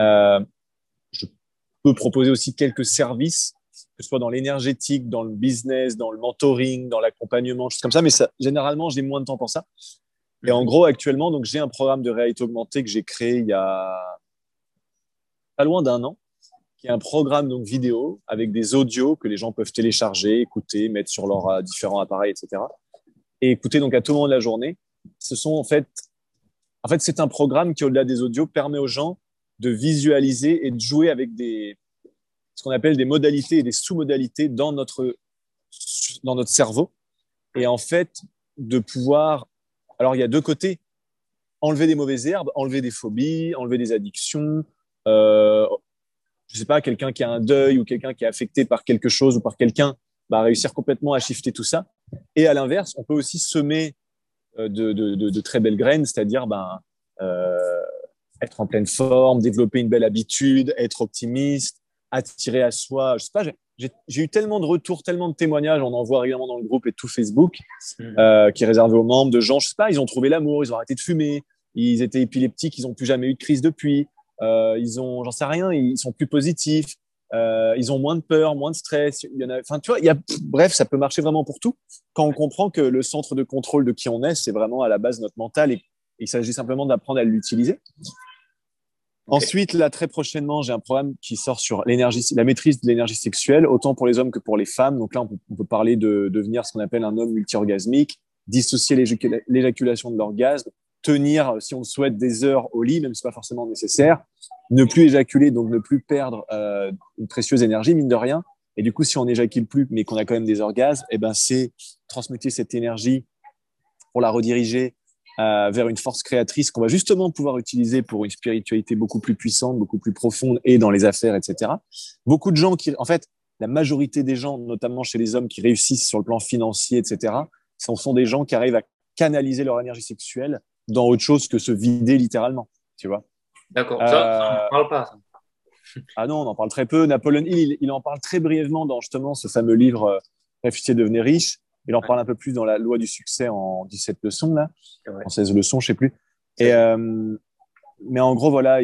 Euh, je peux proposer aussi quelques services, que ce soit dans l'énergétique, dans le business, dans le mentoring, dans l'accompagnement, choses comme ça. Mais ça, généralement, j'ai moins de temps pour ça. Et en gros, actuellement, donc j'ai un programme de réalité augmentée que j'ai créé il y a pas loin d'un an, qui est un programme donc vidéo avec des audios que les gens peuvent télécharger, écouter, mettre sur leurs euh, différents appareils, etc. Et écouter donc à tout moment de la journée. Ce sont en fait, en fait, c'est un programme qui au-delà des audios permet aux gens de visualiser et de jouer avec des ce qu'on appelle des modalités et des sous-modalités dans notre dans notre cerveau et en fait de pouvoir alors il y a deux côtés enlever des mauvaises herbes enlever des phobies enlever des addictions euh, je sais pas, quelqu'un qui a un deuil ou quelqu'un qui est affecté par quelque chose ou par quelqu'un, va réussir complètement à shifter tout ça. Et à l'inverse, on peut aussi semer de, de, de, de très belles graines, c'est-à-dire ben, euh, être en pleine forme, développer une belle habitude, être optimiste, attirer à soi. Je sais pas, j'ai eu tellement de retours, tellement de témoignages, on en voit régulièrement dans le groupe et tout Facebook, mmh. euh, qui est réservé aux membres, de gens, je sais pas, ils ont trouvé l'amour, ils ont arrêté de fumer, ils étaient épileptiques, ils n'ont plus jamais eu de crise depuis, euh, ils ont, j'en sais rien, ils sont plus positifs, euh, ils ont moins de peur, moins de stress. Il y en a, enfin, tu vois, il y a, bref, ça peut marcher vraiment pour tout. Quand on comprend que le centre de contrôle de qui on est, c'est vraiment à la base notre mental et il s'agit simplement d'apprendre à l'utiliser. Ensuite, là, très prochainement, j'ai un programme qui sort sur l'énergie, la maîtrise de l'énergie sexuelle, autant pour les hommes que pour les femmes. Donc là, on peut, on peut parler de devenir ce qu'on appelle un homme multi-orgasmique, dissocier l'éjaculation de l'orgasme, tenir, si on souhaite, des heures au lit, même si ce n'est pas forcément nécessaire, ne plus éjaculer, donc ne plus perdre euh, une précieuse énergie, mine de rien. Et du coup, si on n'éjacule plus, mais qu'on a quand même des orgasmes, eh ben, c'est transmuter cette énergie pour la rediriger euh, vers une force créatrice qu'on va justement pouvoir utiliser pour une spiritualité beaucoup plus puissante, beaucoup plus profonde et dans les affaires, etc. Beaucoup de gens qui, en fait, la majorité des gens, notamment chez les hommes qui réussissent sur le plan financier, etc., ce sont des gens qui arrivent à canaliser leur énergie sexuelle dans autre chose que se vider littéralement, tu vois. D'accord, ça, on parle pas. Ça. Ah non, on en parle très peu. Napoléon Hill, il, en parle très brièvement dans justement ce fameux livre euh, Réfugié devenir riche. Il en parle un peu plus dans la loi du succès en 17 leçons, là, en 16 leçons, je sais plus. Et, euh, mais en gros, voilà,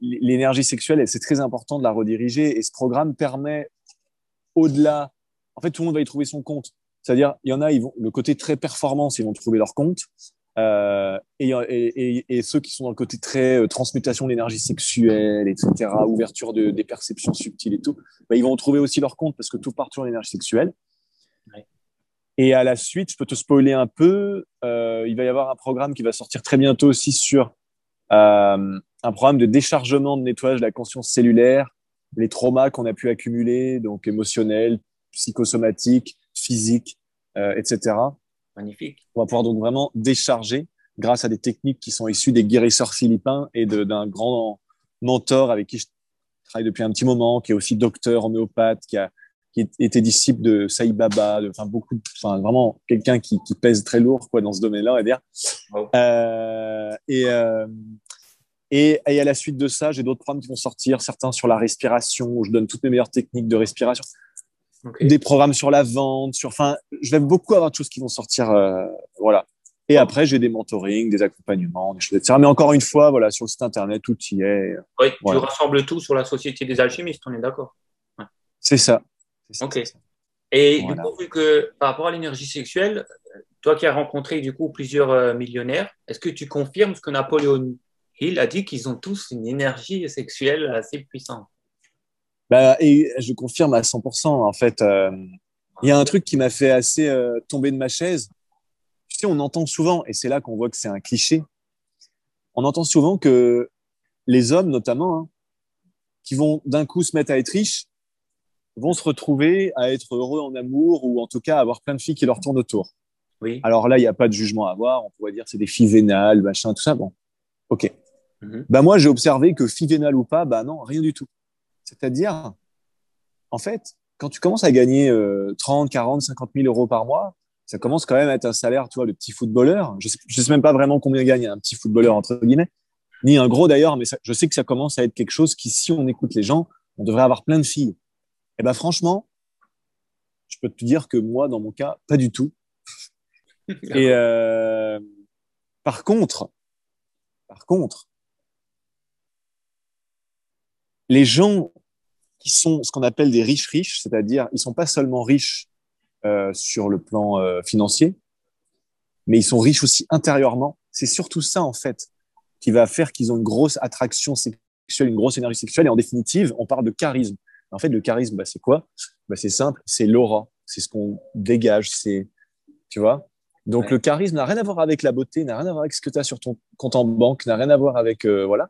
l'énergie sexuelle, c'est très important de la rediriger. Et ce programme permet, au-delà, en fait, tout le monde va y trouver son compte. C'est-à-dire, il y en a, ils vont, le côté très performance, ils vont trouver leur compte. Euh, et, et, et, ceux qui sont dans le côté très euh, transmutation de l'énergie sexuelle, etc., ouverture de, des perceptions subtiles et tout, bah, ils vont trouver aussi leur compte parce que tout part sur l'énergie sexuelle. Et à la suite, je peux te spoiler un peu, euh, il va y avoir un programme qui va sortir très bientôt aussi sur un programme de déchargement, de nettoyage de la conscience cellulaire, les traumas qu'on a pu accumuler, donc émotionnels, psychosomatiques, physiques, etc. Magnifique. On va pouvoir donc vraiment décharger grâce à des techniques qui sont issues des guérisseurs philippins et d'un grand mentor avec qui je travaille depuis un petit moment, qui est aussi docteur homéopathe, qui a qui était disciple de Saï Baba, de, enfin beaucoup, enfin vraiment quelqu'un qui, qui, pèse très lourd quoi dans ce domaine-là, on va dire. Euh, et, euh, et, et à la suite de ça, j'ai d'autres programmes qui vont sortir, certains sur la respiration, où je donne toutes mes meilleures techniques de respiration des programmes sur la vente, sur, enfin, je vais beaucoup avoir de choses qui vont sortir, euh, voilà. Et après, j'ai des mentorings, des accompagnements, des choses, etc. Mais encore une fois, voilà, sur le site internet, tout y est. Oui, tu rassembles tout sur la Société des alchimistes, on est d'accord. C'est ça. Ok. Et du coup, vu que par rapport à l'énergie sexuelle, toi qui as rencontré du coup plusieurs euh, millionnaires, est-ce que tu confirmes ce que Napoléon Hill a dit qu'ils ont tous une énergie sexuelle assez puissante? Bah, et je confirme à 100%. En fait, euh, il y a un truc qui m'a fait assez euh, tomber de ma chaise. Tu sais, on entend souvent, et c'est là qu'on voit que c'est un cliché, on entend souvent que les hommes, notamment, hein, qui vont d'un coup se mettre à être riches vont se retrouver à être heureux en amour ou en tout cas avoir plein de filles qui leur tournent autour. Oui. Alors là, il n'y a pas de jugement à avoir. On pourrait dire c'est des filles vénales, machin, tout ça. Bon, ok. Bah moi, j'ai observé que fille vénale ou pas, bah non, rien du tout. C'est-à-dire, en fait, quand tu commences à gagner euh, 30, 40, 50 000 euros par mois, ça commence quand même à être un salaire, tu vois, le petit footballeur. Je sais, je sais même pas vraiment combien gagne un petit footballeur, entre guillemets, ni un gros d'ailleurs, mais ça- je sais que ça commence à être quelque chose qui, si on écoute les gens, on devrait avoir plein de filles. Et ben franchement, je peux te dire que moi, dans mon cas, pas du tout. Et euh, par contre, par contre, les gens qui sont ce qu'on appelle des riches riches, c'est-à-dire ils sont pas seulement riches euh, sur le plan euh, financier, mais ils sont riches aussi intérieurement. C'est surtout ça en fait qui va faire qu'ils ont une grosse attraction sexuelle, une grosse énergie sexuelle. Et en définitive, on parle de charisme. En fait, le charisme, bah, c'est quoi? Bah, C'est simple, c'est l'aura, c'est ce qu'on dégage, c'est, tu vois? Donc Ouais. le charisme n'a rien à voir avec la beauté, n'a rien à voir avec ce que tu as sur ton compte en banque, n'a rien à voir avec euh, voilà.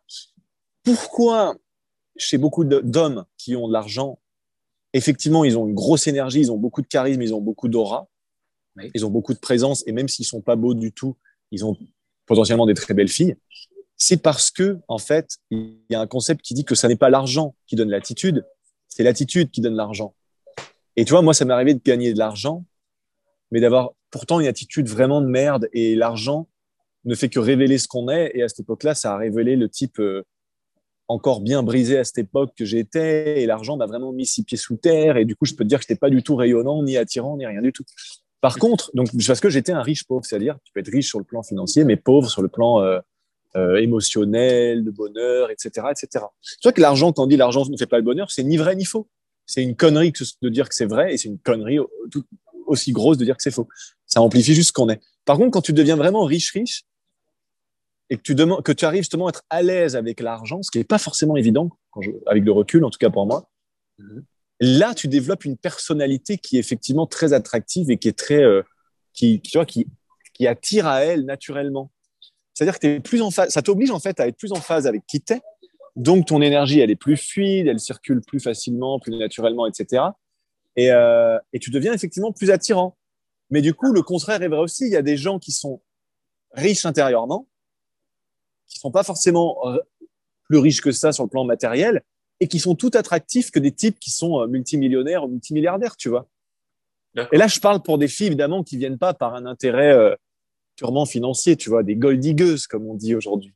Pourquoi chez beaucoup d'hommes qui ont de l'argent, effectivement, ils ont une grosse énergie, ils ont beaucoup de charisme, ils ont beaucoup d'aura, Oui. ils ont beaucoup de présence, et même s'ils sont pas beaux du tout, ils ont potentiellement des très belles filles. C'est parce que, en fait, il y a un concept qui dit que ça n'est pas l'argent qui donne l'attitude, c'est l'attitude qui donne l'argent. Et tu vois, moi, ça m'est arrivé de gagner de l'argent, mais d'avoir pourtant une attitude vraiment de merde, et l'argent ne fait que révéler ce qu'on est, et à cette époque-là, ça a révélé le type euh, encore bien brisé à cette époque que j'étais, et l'argent m'a vraiment mis six pieds sous terre, et du coup, je peux te dire que je n'étais pas du tout rayonnant, ni attirant, ni rien du tout. Par contre, donc, parce que j'étais un riche pauvre, c'est-à-dire, tu peux être riche sur le plan financier, mais pauvre sur le plan euh, euh, émotionnel, de bonheur, etc., etc. Tu vois que l'argent, quand on dit l'argent ne fait pas le bonheur, c'est ni vrai ni faux. C'est une connerie de dire que c'est vrai, et c'est une connerie tout aussi grosse de dire que c'est faux. Ça amplifie juste ce qu'on est. Par contre, quand tu deviens vraiment riche, riche, et que tu, demandes, que tu arrives justement à être à l'aise avec l'argent, ce qui n'est pas forcément évident, quand je, avec le recul, en tout cas pour moi, Mhm. là, tu développes une personnalité qui est effectivement très attractive et qui est très, euh, qui, qui, tu vois, qui, qui attire à elle naturellement. C'est-à-dire que es plus en phase, ça t'oblige en fait à être plus en phase avec qui t'es. Donc ton énergie, elle est plus fluide, elle circule plus facilement, plus naturellement, etc. Et, euh, et tu deviens effectivement plus attirant. Mais du coup, le contraire est vrai aussi. Il y a des gens qui sont riches intérieurement, qui sont pas forcément euh, plus riches que ça sur le plan matériel, et qui sont tout attractifs que des types qui sont euh, multimillionnaires ou multimilliardaires, tu vois. Et là, je parle pour des filles, évidemment, qui viennent pas par un intérêt euh, purement financier, tu vois, des gold diggers, comme on dit aujourd'hui.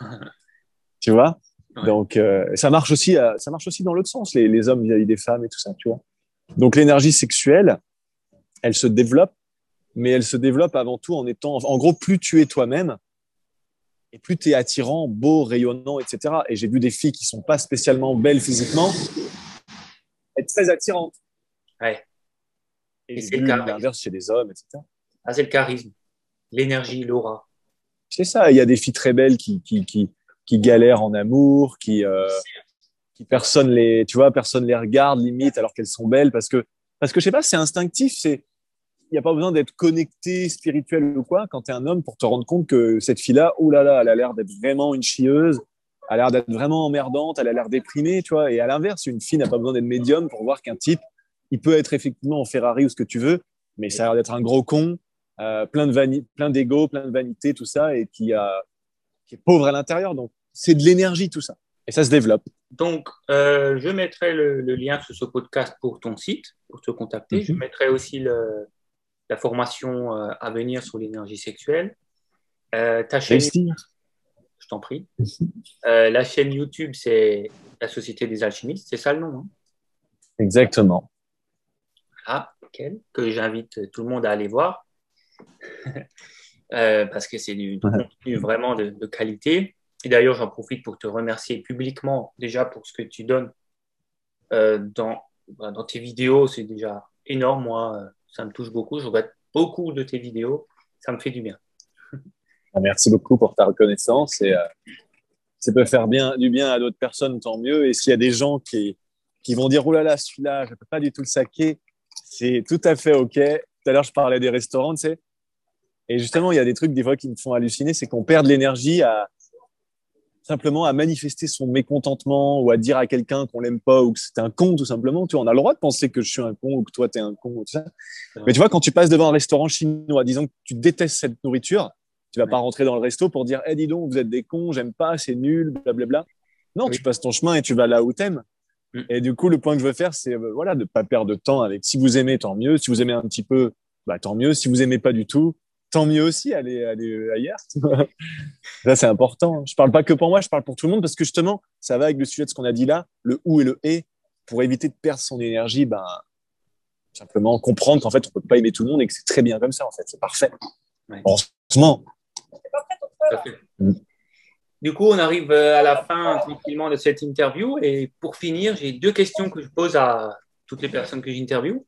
tu vois? Ouais. Donc, euh, ça marche aussi, ça marche aussi dans l'autre sens, les, les hommes vis-à-vis des femmes et tout ça, tu vois. Donc, l'énergie sexuelle, elle se développe, mais elle se développe avant tout en étant, en gros, plus tu es toi-même, et plus tu es attirant, beau, rayonnant, etc. Et j'ai vu des filles qui sont pas spécialement belles physiquement être très attirantes. Ouais. Et, c'est le l'inverse chez les hommes, etc. Ah, c'est le charisme, l'énergie, l'aura. C'est ça, il y a des filles très belles qui, qui, qui, qui galèrent en amour, qui, euh, qui personne les, tu vois, personne les regarde limite alors qu'elles sont belles parce que, parce que je sais pas, c'est instinctif, c'est, n'y a pas besoin d'être connecté, spirituel ou quoi quand tu es un homme pour te rendre compte que cette fille-là, oh là là, elle a l'air d'être vraiment une chieuse, elle a l'air d'être vraiment emmerdante, elle a l'air déprimée, tu vois. Et à l'inverse, une fille n'a pas besoin d'être médium pour voir qu'un type, il peut être effectivement en Ferrari ou ce que tu veux, mais ça a l'air d'être un gros con, euh, plein de plein d'ego, plein de vanité, tout ça, et qui, a, qui est pauvre à l'intérieur. Donc, c'est de l'énergie, tout ça. Et ça se développe. Donc, euh, je mettrai le, le lien sur ce podcast pour ton site, pour te contacter. Mhm. Je mettrai aussi le- la formation euh, à venir sur l'énergie sexuelle. Euh, ta chaîne, je t'en prie. Euh, la chaîne YouTube, c'est la Société des Alchimistes, c'est ça le nom. hein? Exactement. Ah, nickel. Que j'invite tout le monde à aller voir. Euh, parce que c'est du, du Ouais. contenu vraiment de, de qualité. Et d'ailleurs, j'en profite pour te remercier publiquement déjà pour ce que tu donnes dans, bah, dans tes vidéos. C'est déjà énorme. Moi, ça me touche beaucoup. Je regarde beaucoup de tes vidéos. Ça me fait du bien. Merci beaucoup pour ta reconnaissance. Et euh, ça peut faire du bien à d'autres personnes, tant mieux. Et s'il y a des gens qui, qui vont dire, oh là là, celui-là, je ne peux pas du tout le saquer, c'est tout à fait OK. Tout à l'heure, je parlais des restaurants, tu sais. Et justement, il y a des trucs, des fois, qui me font halluciner, c'est qu'on perd de l'énergie à, simplement à manifester son mécontentement ou à dire à quelqu'un qu'on l'aime pas ou que c'est un con tout simplement. Tu vois, on a le droit de penser que je suis un con ou que toi tu es un con ou tout ça. Mais tu vois, quand tu passes devant un restaurant chinois, disons que tu détestes cette nourriture, tu vas pas rentrer dans le resto pour dire, eh dis donc, vous êtes des cons, j'aime pas, c'est nul, blablabla. Non, tu passes ton chemin et tu vas là où t'aimes. Mm. Et du coup, le point que je veux faire, c'est euh, voilà, de pas perdre de temps avec. Si vous aimez, tant mieux. Si vous aimez un petit peu, bah, tant mieux. Si vous aimez pas du tout, tant mieux aussi, aller, aller ailleurs. ça, c'est important. Je parle pas que pour moi, je parle pour tout le monde parce que justement, ça va avec le sujet de ce qu'on a dit là, le ou et le et, pour éviter de perdre son énergie, ben, simplement comprendre qu'en fait, on peut pas aimer tout le monde et que c'est très bien comme ça, en fait. C'est parfait. Ouais. Heureusement. Mm. Du coup, on arrive euh, à la fin tranquillement de cette interview. Et pour finir, j'ai deux questions que je pose à toutes les personnes que j'interviewe.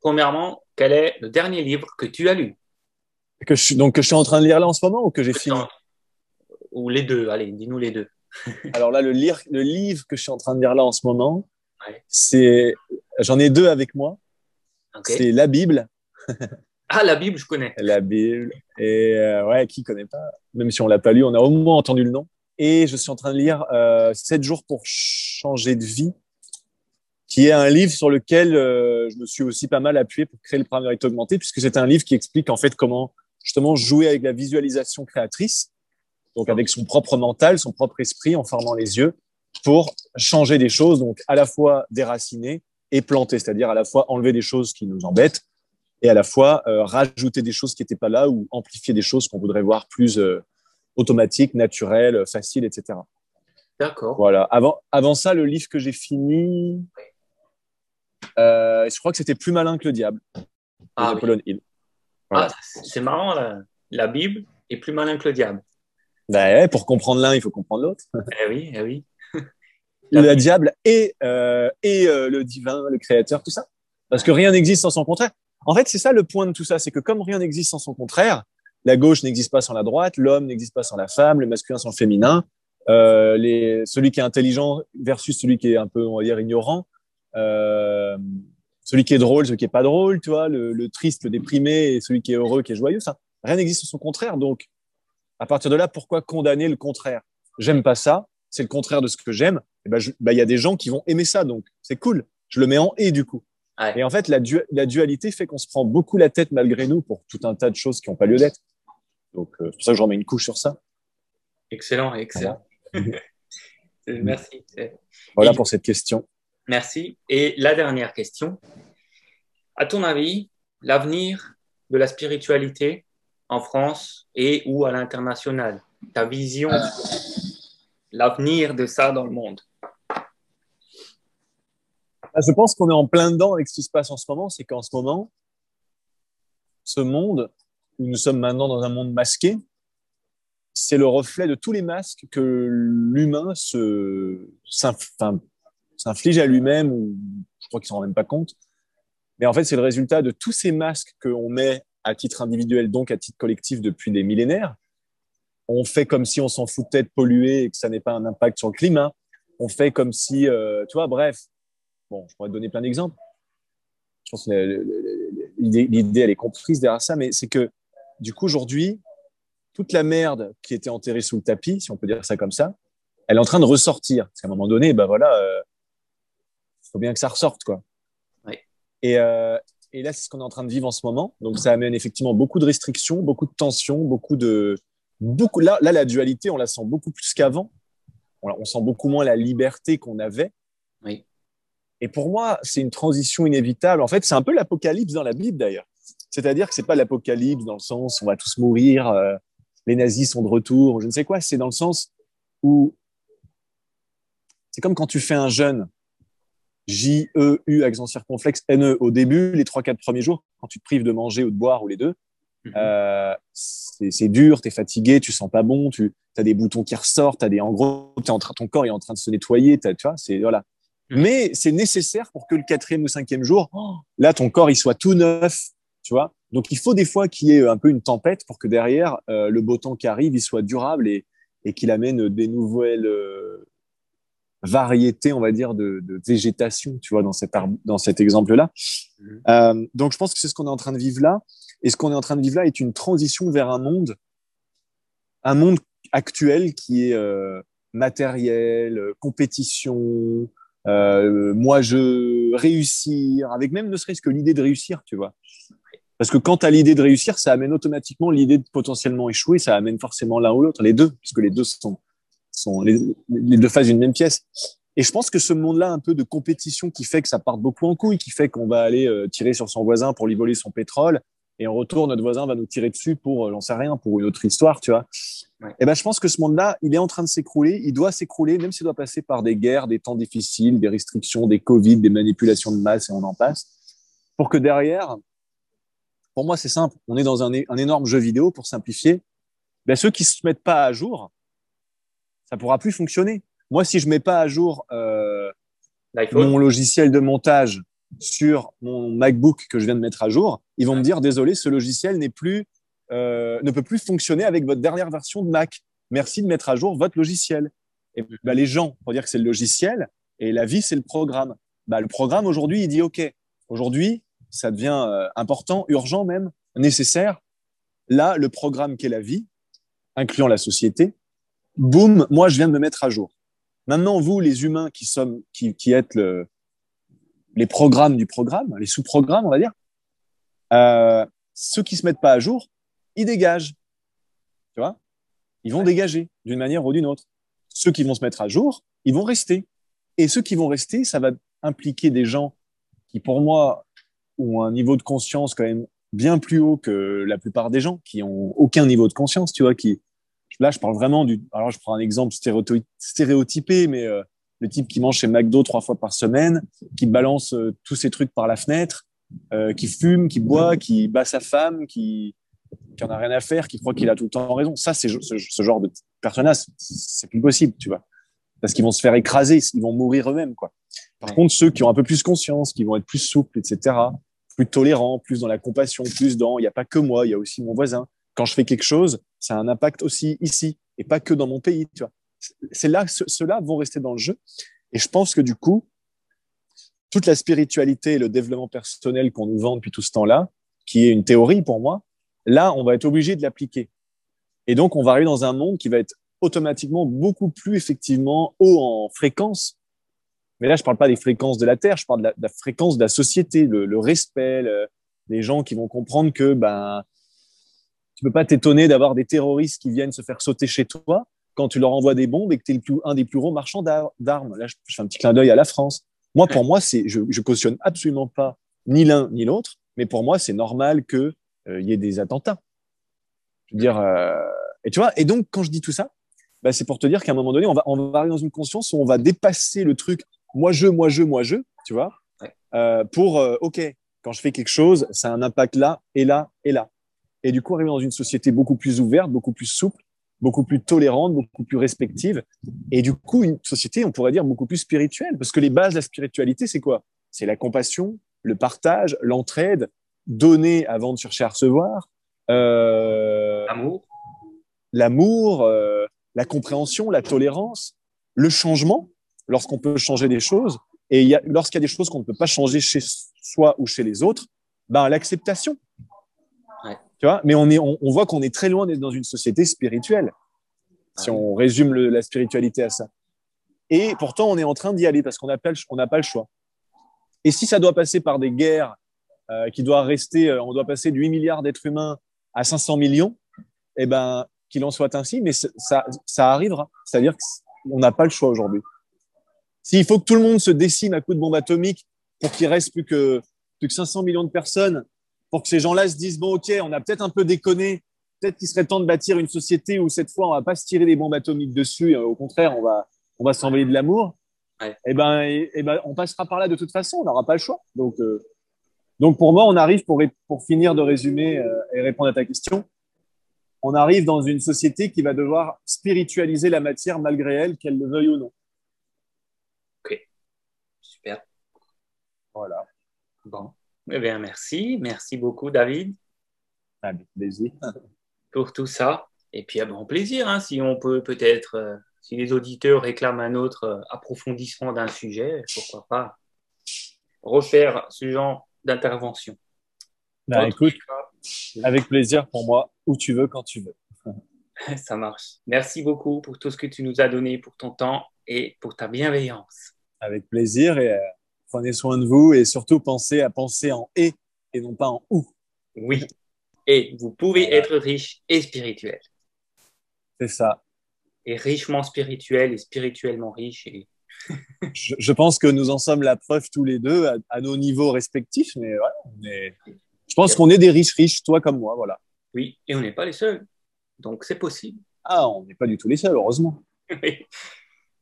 Premièrement, quel est le dernier livre que tu as lu? Que je, Donc, que je suis en train de lire là en ce moment ou que j'ai fini? Ou les deux, allez, dis-nous les deux. Alors là, le, lire, le livre que je suis en train de lire là en ce moment, c'est. J'en ai deux avec moi. C'est la Bible. ah, la Bible, je connais. La Bible. Et euh, ouais, qui connaît pas? Même si on l'a pas lu, on a au moins entendu le nom. Et je suis en train de lire euh, 7 jours pour changer de vie, qui est un livre sur lequel euh, je me suis aussi pas mal appuyé pour créer le programme Vérité Augmentée, puisque c'est un livre qui explique en fait comment justement jouer avec la visualisation créatrice, donc avec son propre mental, son propre esprit, en fermant les yeux, pour changer des choses, donc à la fois déraciner et planter, c'est-à-dire à la fois enlever des choses qui nous embêtent et à la fois euh, rajouter des choses qui n'étaient pas là ou amplifier des choses qu'on voudrait voir plus euh, automatiques, naturelles, faciles, etc. D'accord. Voilà. Avant, avant ça, le livre que j'ai fini, euh, je crois que c'était Plus malin que le diable. Ah, Hill. Ah, c'est marrant, la, Bible est plus malin que le diable. Ben, pour comprendre l'un, il faut comprendre l'autre. Eh oui, eh oui. le diable et, et le divin, le créateur, tout ça. Parce que rien n'existe sans son contraire. En fait, c'est ça le point de tout ça, c'est que comme rien n'existe sans son contraire, la gauche n'existe pas sans la droite, l'homme n'existe pas sans la femme, le masculin sans le féminin, euh, les, celui qui est intelligent versus celui qui est un peu, on va dire, ignorant, euh, celui qui est drôle, celui qui est pas drôle, tu vois, le, le, triste, le déprimé et celui qui est heureux, qui est joyeux, ça, rien n'existe son contraire. Donc, à partir de là, pourquoi condamner le contraire? J'aime pas ça, c'est le contraire de ce que j'aime. Et ben, bah, il y a des gens qui vont aimer ça, donc c'est cool. Je le mets en et du coup. Et en fait, la, la dualité fait qu'on se prend beaucoup la tête malgré nous pour tout un tas de choses qui n'ont pas lieu d'être. Donc, euh, c'est pour ça que je remets une couche sur ça. Excellent, excellent. Merci. Voilà pour cette question. Merci. Et la dernière question. À ton avis, l'avenir de la spiritualité en France et ou à l'international, ta vision l'avenir de ça dans le monde? Ah, je pense qu'on est en plein dedans avec ce qui se passe en ce moment. C'est qu'en ce moment, ce monde, où nous sommes maintenant dans un monde masqué, c'est le reflet de tous les masques que l'humain s'inflige à lui-même, ou je crois qu'il s'en rend même pas compte. Mais en fait, c'est le résultat de tous ces masques qu'on met à titre individuel, donc à titre collectif depuis des millénaires. On fait comme si on s'en foutait de polluer et que ça n'ait pas un impact sur le climat. On fait comme si, euh, tu vois, bref, Bon, je pourrais te donner plein d'exemples. Je pense que l'idée, elle est comprise derrière ça, mais c'est que du coup, aujourd'hui, toute la merde qui était enterrée sous le tapis, si on peut dire ça comme ça, elle est en train de ressortir. Parce qu'à un moment donné, ben voilà, il euh, faut bien que ça ressorte, quoi. Et, euh, et, là, c'est ce qu'on est en train de vivre en ce moment. Donc, ça amène effectivement beaucoup de restrictions, beaucoup de tensions, beaucoup de, beaucoup. Là, là, la dualité, on la sent beaucoup plus qu'avant. On, on, sent beaucoup moins la liberté qu'on avait. Oui. Et pour moi, c'est une transition inévitable. En fait, c'est un peu l'apocalypse dans la Bible d'ailleurs. C'est-à-dire que c'est pas l'apocalypse dans le sens où on va tous mourir, euh, les nazis sont de retour, je ne sais quoi. C'est dans le sens où c'est comme quand tu fais un jeûne, J-E-U, accent circonflexe, N-E, au début, les trois, quatre premiers jours, quand tu te prives de manger ou de boire ou les deux, mhm. euh, c'est dur, tu es fatigué, tu sens pas bon, tu as des boutons qui ressortent, as des, en gros, es en train, ton corps est en train de se nettoyer, tu vois, c'est voilà. Mm. Mais c'est nécessaire pour que le quatrième ou cinquième jour, oh, là, ton corps, il soit tout neuf, tu vois. Donc, il faut des fois qu'il y ait un peu une tempête pour que derrière, euh, le beau temps qui arrive, il soit durable et, et qu'il amène des nouvelles euh, variétés, on va dire, de, de, végétation, tu vois, dans cet, dans cet exemple-là. Mm. Euh, donc, je pense que c'est ce qu'on est en train de vivre là. Et ce qu'on est en train de vivre là est une transition vers un monde, un monde actuel qui est, euh, matériel, compétition, euh, moi je réussir, avec même ne serait-ce que l'idée de réussir, tu vois. Parce que quand tu as l'idée de réussir, ça amène automatiquement l'idée de potentiellement échouer, ça amène forcément l'un ou l'autre, les deux, puisque les deux sont, sont les, les deux faces d'une même pièce. Et je pense que ce monde-là, un peu de compétition qui fait que ça part beaucoup en couille, qui fait qu'on va aller euh, tirer sur son voisin pour lui voler son pétrole, et en retour, notre voisin va nous tirer dessus pour, euh, j'en sais rien, pour une autre histoire, tu vois. Et eh ben, je pense que ce monde-là, il est en train de s'écrouler, il doit s'écrouler, même s'il doit passer par des guerres, des temps difficiles, des restrictions, des Covid, des manipulations de masse, et on en passe, pour que derrière, pour moi, c'est simple, on est dans un, un énorme jeu vidéo, pour simplifier, ben, ceux qui se mettent pas à jour, ça pourra plus fonctionner. Moi, si je mets pas à jour euh, mon logiciel de montage sur mon MacBook que je viens de mettre à jour, ils vont me dire désolé, ce logiciel n'est plus, euh, ne peut plus fonctionner avec votre dernière version de Mac. Merci de mettre à jour votre logiciel. Et bah, les gens vont dire que c'est le logiciel et la vie c'est le programme. Bah, le programme aujourd'hui, il dit OK. Aujourd'hui, ça devient euh, important, urgent même, nécessaire. Là, le programme qui est la vie, incluant la société, boum, moi je viens de me mettre à jour. Maintenant, vous, les humains qui sommes, qui, qui êtes le, les programmes du programme, les sous-programmes, on va dire, euh, ceux qui se mettent pas à jour, ils dégagent. Tu vois? Ils vont dégager d'une manière ou d'une autre. Ceux qui vont se mettre à jour, ils vont rester. Et ceux qui vont rester, ça va impliquer des gens qui, pour moi, ont un niveau de conscience quand même bien plus haut que la plupart des gens qui ont aucun niveau de conscience, tu vois, qui, Là, je parle vraiment du. Alors, je prends un exemple stéréotypé, mais euh, le type qui mange chez McDo trois fois par semaine, qui balance euh, tous ses trucs par la fenêtre, euh, qui fume, qui boit, qui bat sa femme, qui qui en a rien à faire, qui croit qu'il a tout le temps raison. Ça, c'est ce, genre de personnage, c'est plus possible, tu vois, parce qu'ils vont se faire écraser, ils vont mourir eux-mêmes, quoi. Par contre, ceux qui ont un peu plus conscience, qui vont être plus souples, etc., plus tolérants, plus dans la compassion, plus dans, il n'y a pas que moi, il y a aussi mon voisin. Quand je fais quelque chose, ça a un impact aussi ici et pas que dans mon pays. Tu vois. C'est là ceux-là vont rester dans le jeu. Et je pense que du coup, toute la spiritualité et le développement personnel qu'on nous vend depuis tout ce temps-là, qui est une théorie pour moi, là, on va être obligé de l'appliquer. Et donc, on va arriver dans un monde qui va être automatiquement beaucoup plus effectivement haut en fréquence. Mais là, je parle pas des fréquences de la Terre, je parle de la, fréquence de la société, le, respect, les gens qui vont comprendre que ben tu peux pas t'étonner d'avoir des terroristes qui viennent se faire sauter chez toi quand tu leur envoies des bombes et que tu es un des plus gros marchands d'armes. Là, je fais un petit clin d'œil à la France. Moi, pour moi, c'est, je, je cautionne absolument pas ni l'un ni l'autre, mais pour moi, c'est normal qu'il euh, y ait des attentats. Je veux dire, euh, et tu vois, et donc, quand je dis tout ça, bah, c'est pour te dire qu'à un moment donné, on va, on va arriver dans une conscience où on va dépasser le truc moi, je, moi, je, moi, je, tu vois, euh, pour, OK, quand je fais quelque chose, ça a un impact là, et là, et là et du coup arriver dans une société beaucoup plus ouverte, beaucoup plus souple, beaucoup plus tolérante, beaucoup plus respective, et du coup une société, on pourrait dire, beaucoup plus spirituelle, parce que les bases de la spiritualité, c'est quoi? C'est la compassion, le partage, l'entraide, donner avant de chercher à recevoir, euh, l'amour, l'amour, euh, la compréhension, la tolérance, le changement, lorsqu'on peut changer des choses, et lorsqu'il y a des choses qu'on ne peut pas changer chez soi ou chez les autres, ben, l'acceptation mais on, est, on, voit qu'on est très loin d'être dans une société spirituelle, si ah on résume la spiritualité à ça. Et pourtant, on est en train d'y aller parce qu'on n'a pas, le choix. Et si ça doit passer par des guerres euh, qui doivent rester, euh, on doit passer de 8 milliards d'êtres humains à 500 millions, eh ben, qu'il en soit ainsi, mais ça, ça arrivera. C'est-à-dire qu'on n'a pas le choix aujourd'hui. S'il faut que tout le monde se décime à coup de bombe atomique pour qu'il reste plus que, plus que 500 millions de personnes pour que ces gens-là se disent bon, ok, on a peut-être un peu déconné. Peut-être qu'il serait temps de bâtir une société où cette fois on va pas se tirer des bombes atomiques dessus. au contraire, on va on va s'envoyer de l'amour. Et eh ben, et, ben, on passera par là de toute façon. On n'aura pas le choix. Donc, euh, donc pour moi, on arrive pour pour finir de résumer euh, et répondre à ta question. On arrive dans une société qui va devoir spiritualiser la matière malgré elle, qu'elle le veuille ou non. Ok, super. Voilà. Bon. Eh bien, merci. Merci beaucoup, David. Avec plaisir. Pour tout ça. Et puis, à bon plaisir, hein, si on peut peut-être, euh, si les auditeurs réclament un autre euh, approfondissement d'un sujet, pourquoi pas refaire ce genre d'intervention. Bah, écoute, avec plaisir pour moi, où tu veux, quand tu veux. Ça marche. Merci beaucoup pour tout ce que tu nous as donné, pour ton temps et pour ta bienveillance. Avec plaisir et euh, prenez soin de vous et surtout pensez à penser en et et non pas en ou. Oui. Et vous pouvez être riche et spirituel. C'est ça. Et richement spirituel et spirituellement riche. Et... je, pense que nous en sommes la preuve tous les deux à, nos niveaux respectifs, mais voilà, on est... je pense qu'on est des riches riches, toi comme moi, voilà. Oui, et on n'est pas les seuls. Donc c'est possible. Ah, on n'est pas du tout les seuls, heureusement.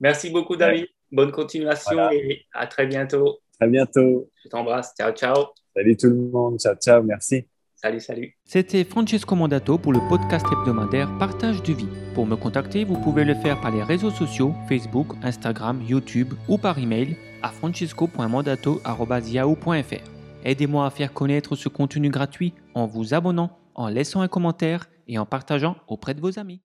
Merci beaucoup, David. Bonne continuation et à très bientôt. À bientôt. Je t'embrasse. Ciao, ciao. Salut tout le monde. Ciao, ciao. Merci. Salut, salut. C'était Francesco Mandato pour le podcast hebdomadaire Partage de vie. Pour me contacter, vous pouvez le faire par les réseaux sociaux Facebook, Instagram, YouTube ou par email à francesco.mandato.yahoo.fr. Aidez-moi à faire connaître ce contenu gratuit en vous abonnant, en laissant un commentaire et en partageant auprès de vos amis.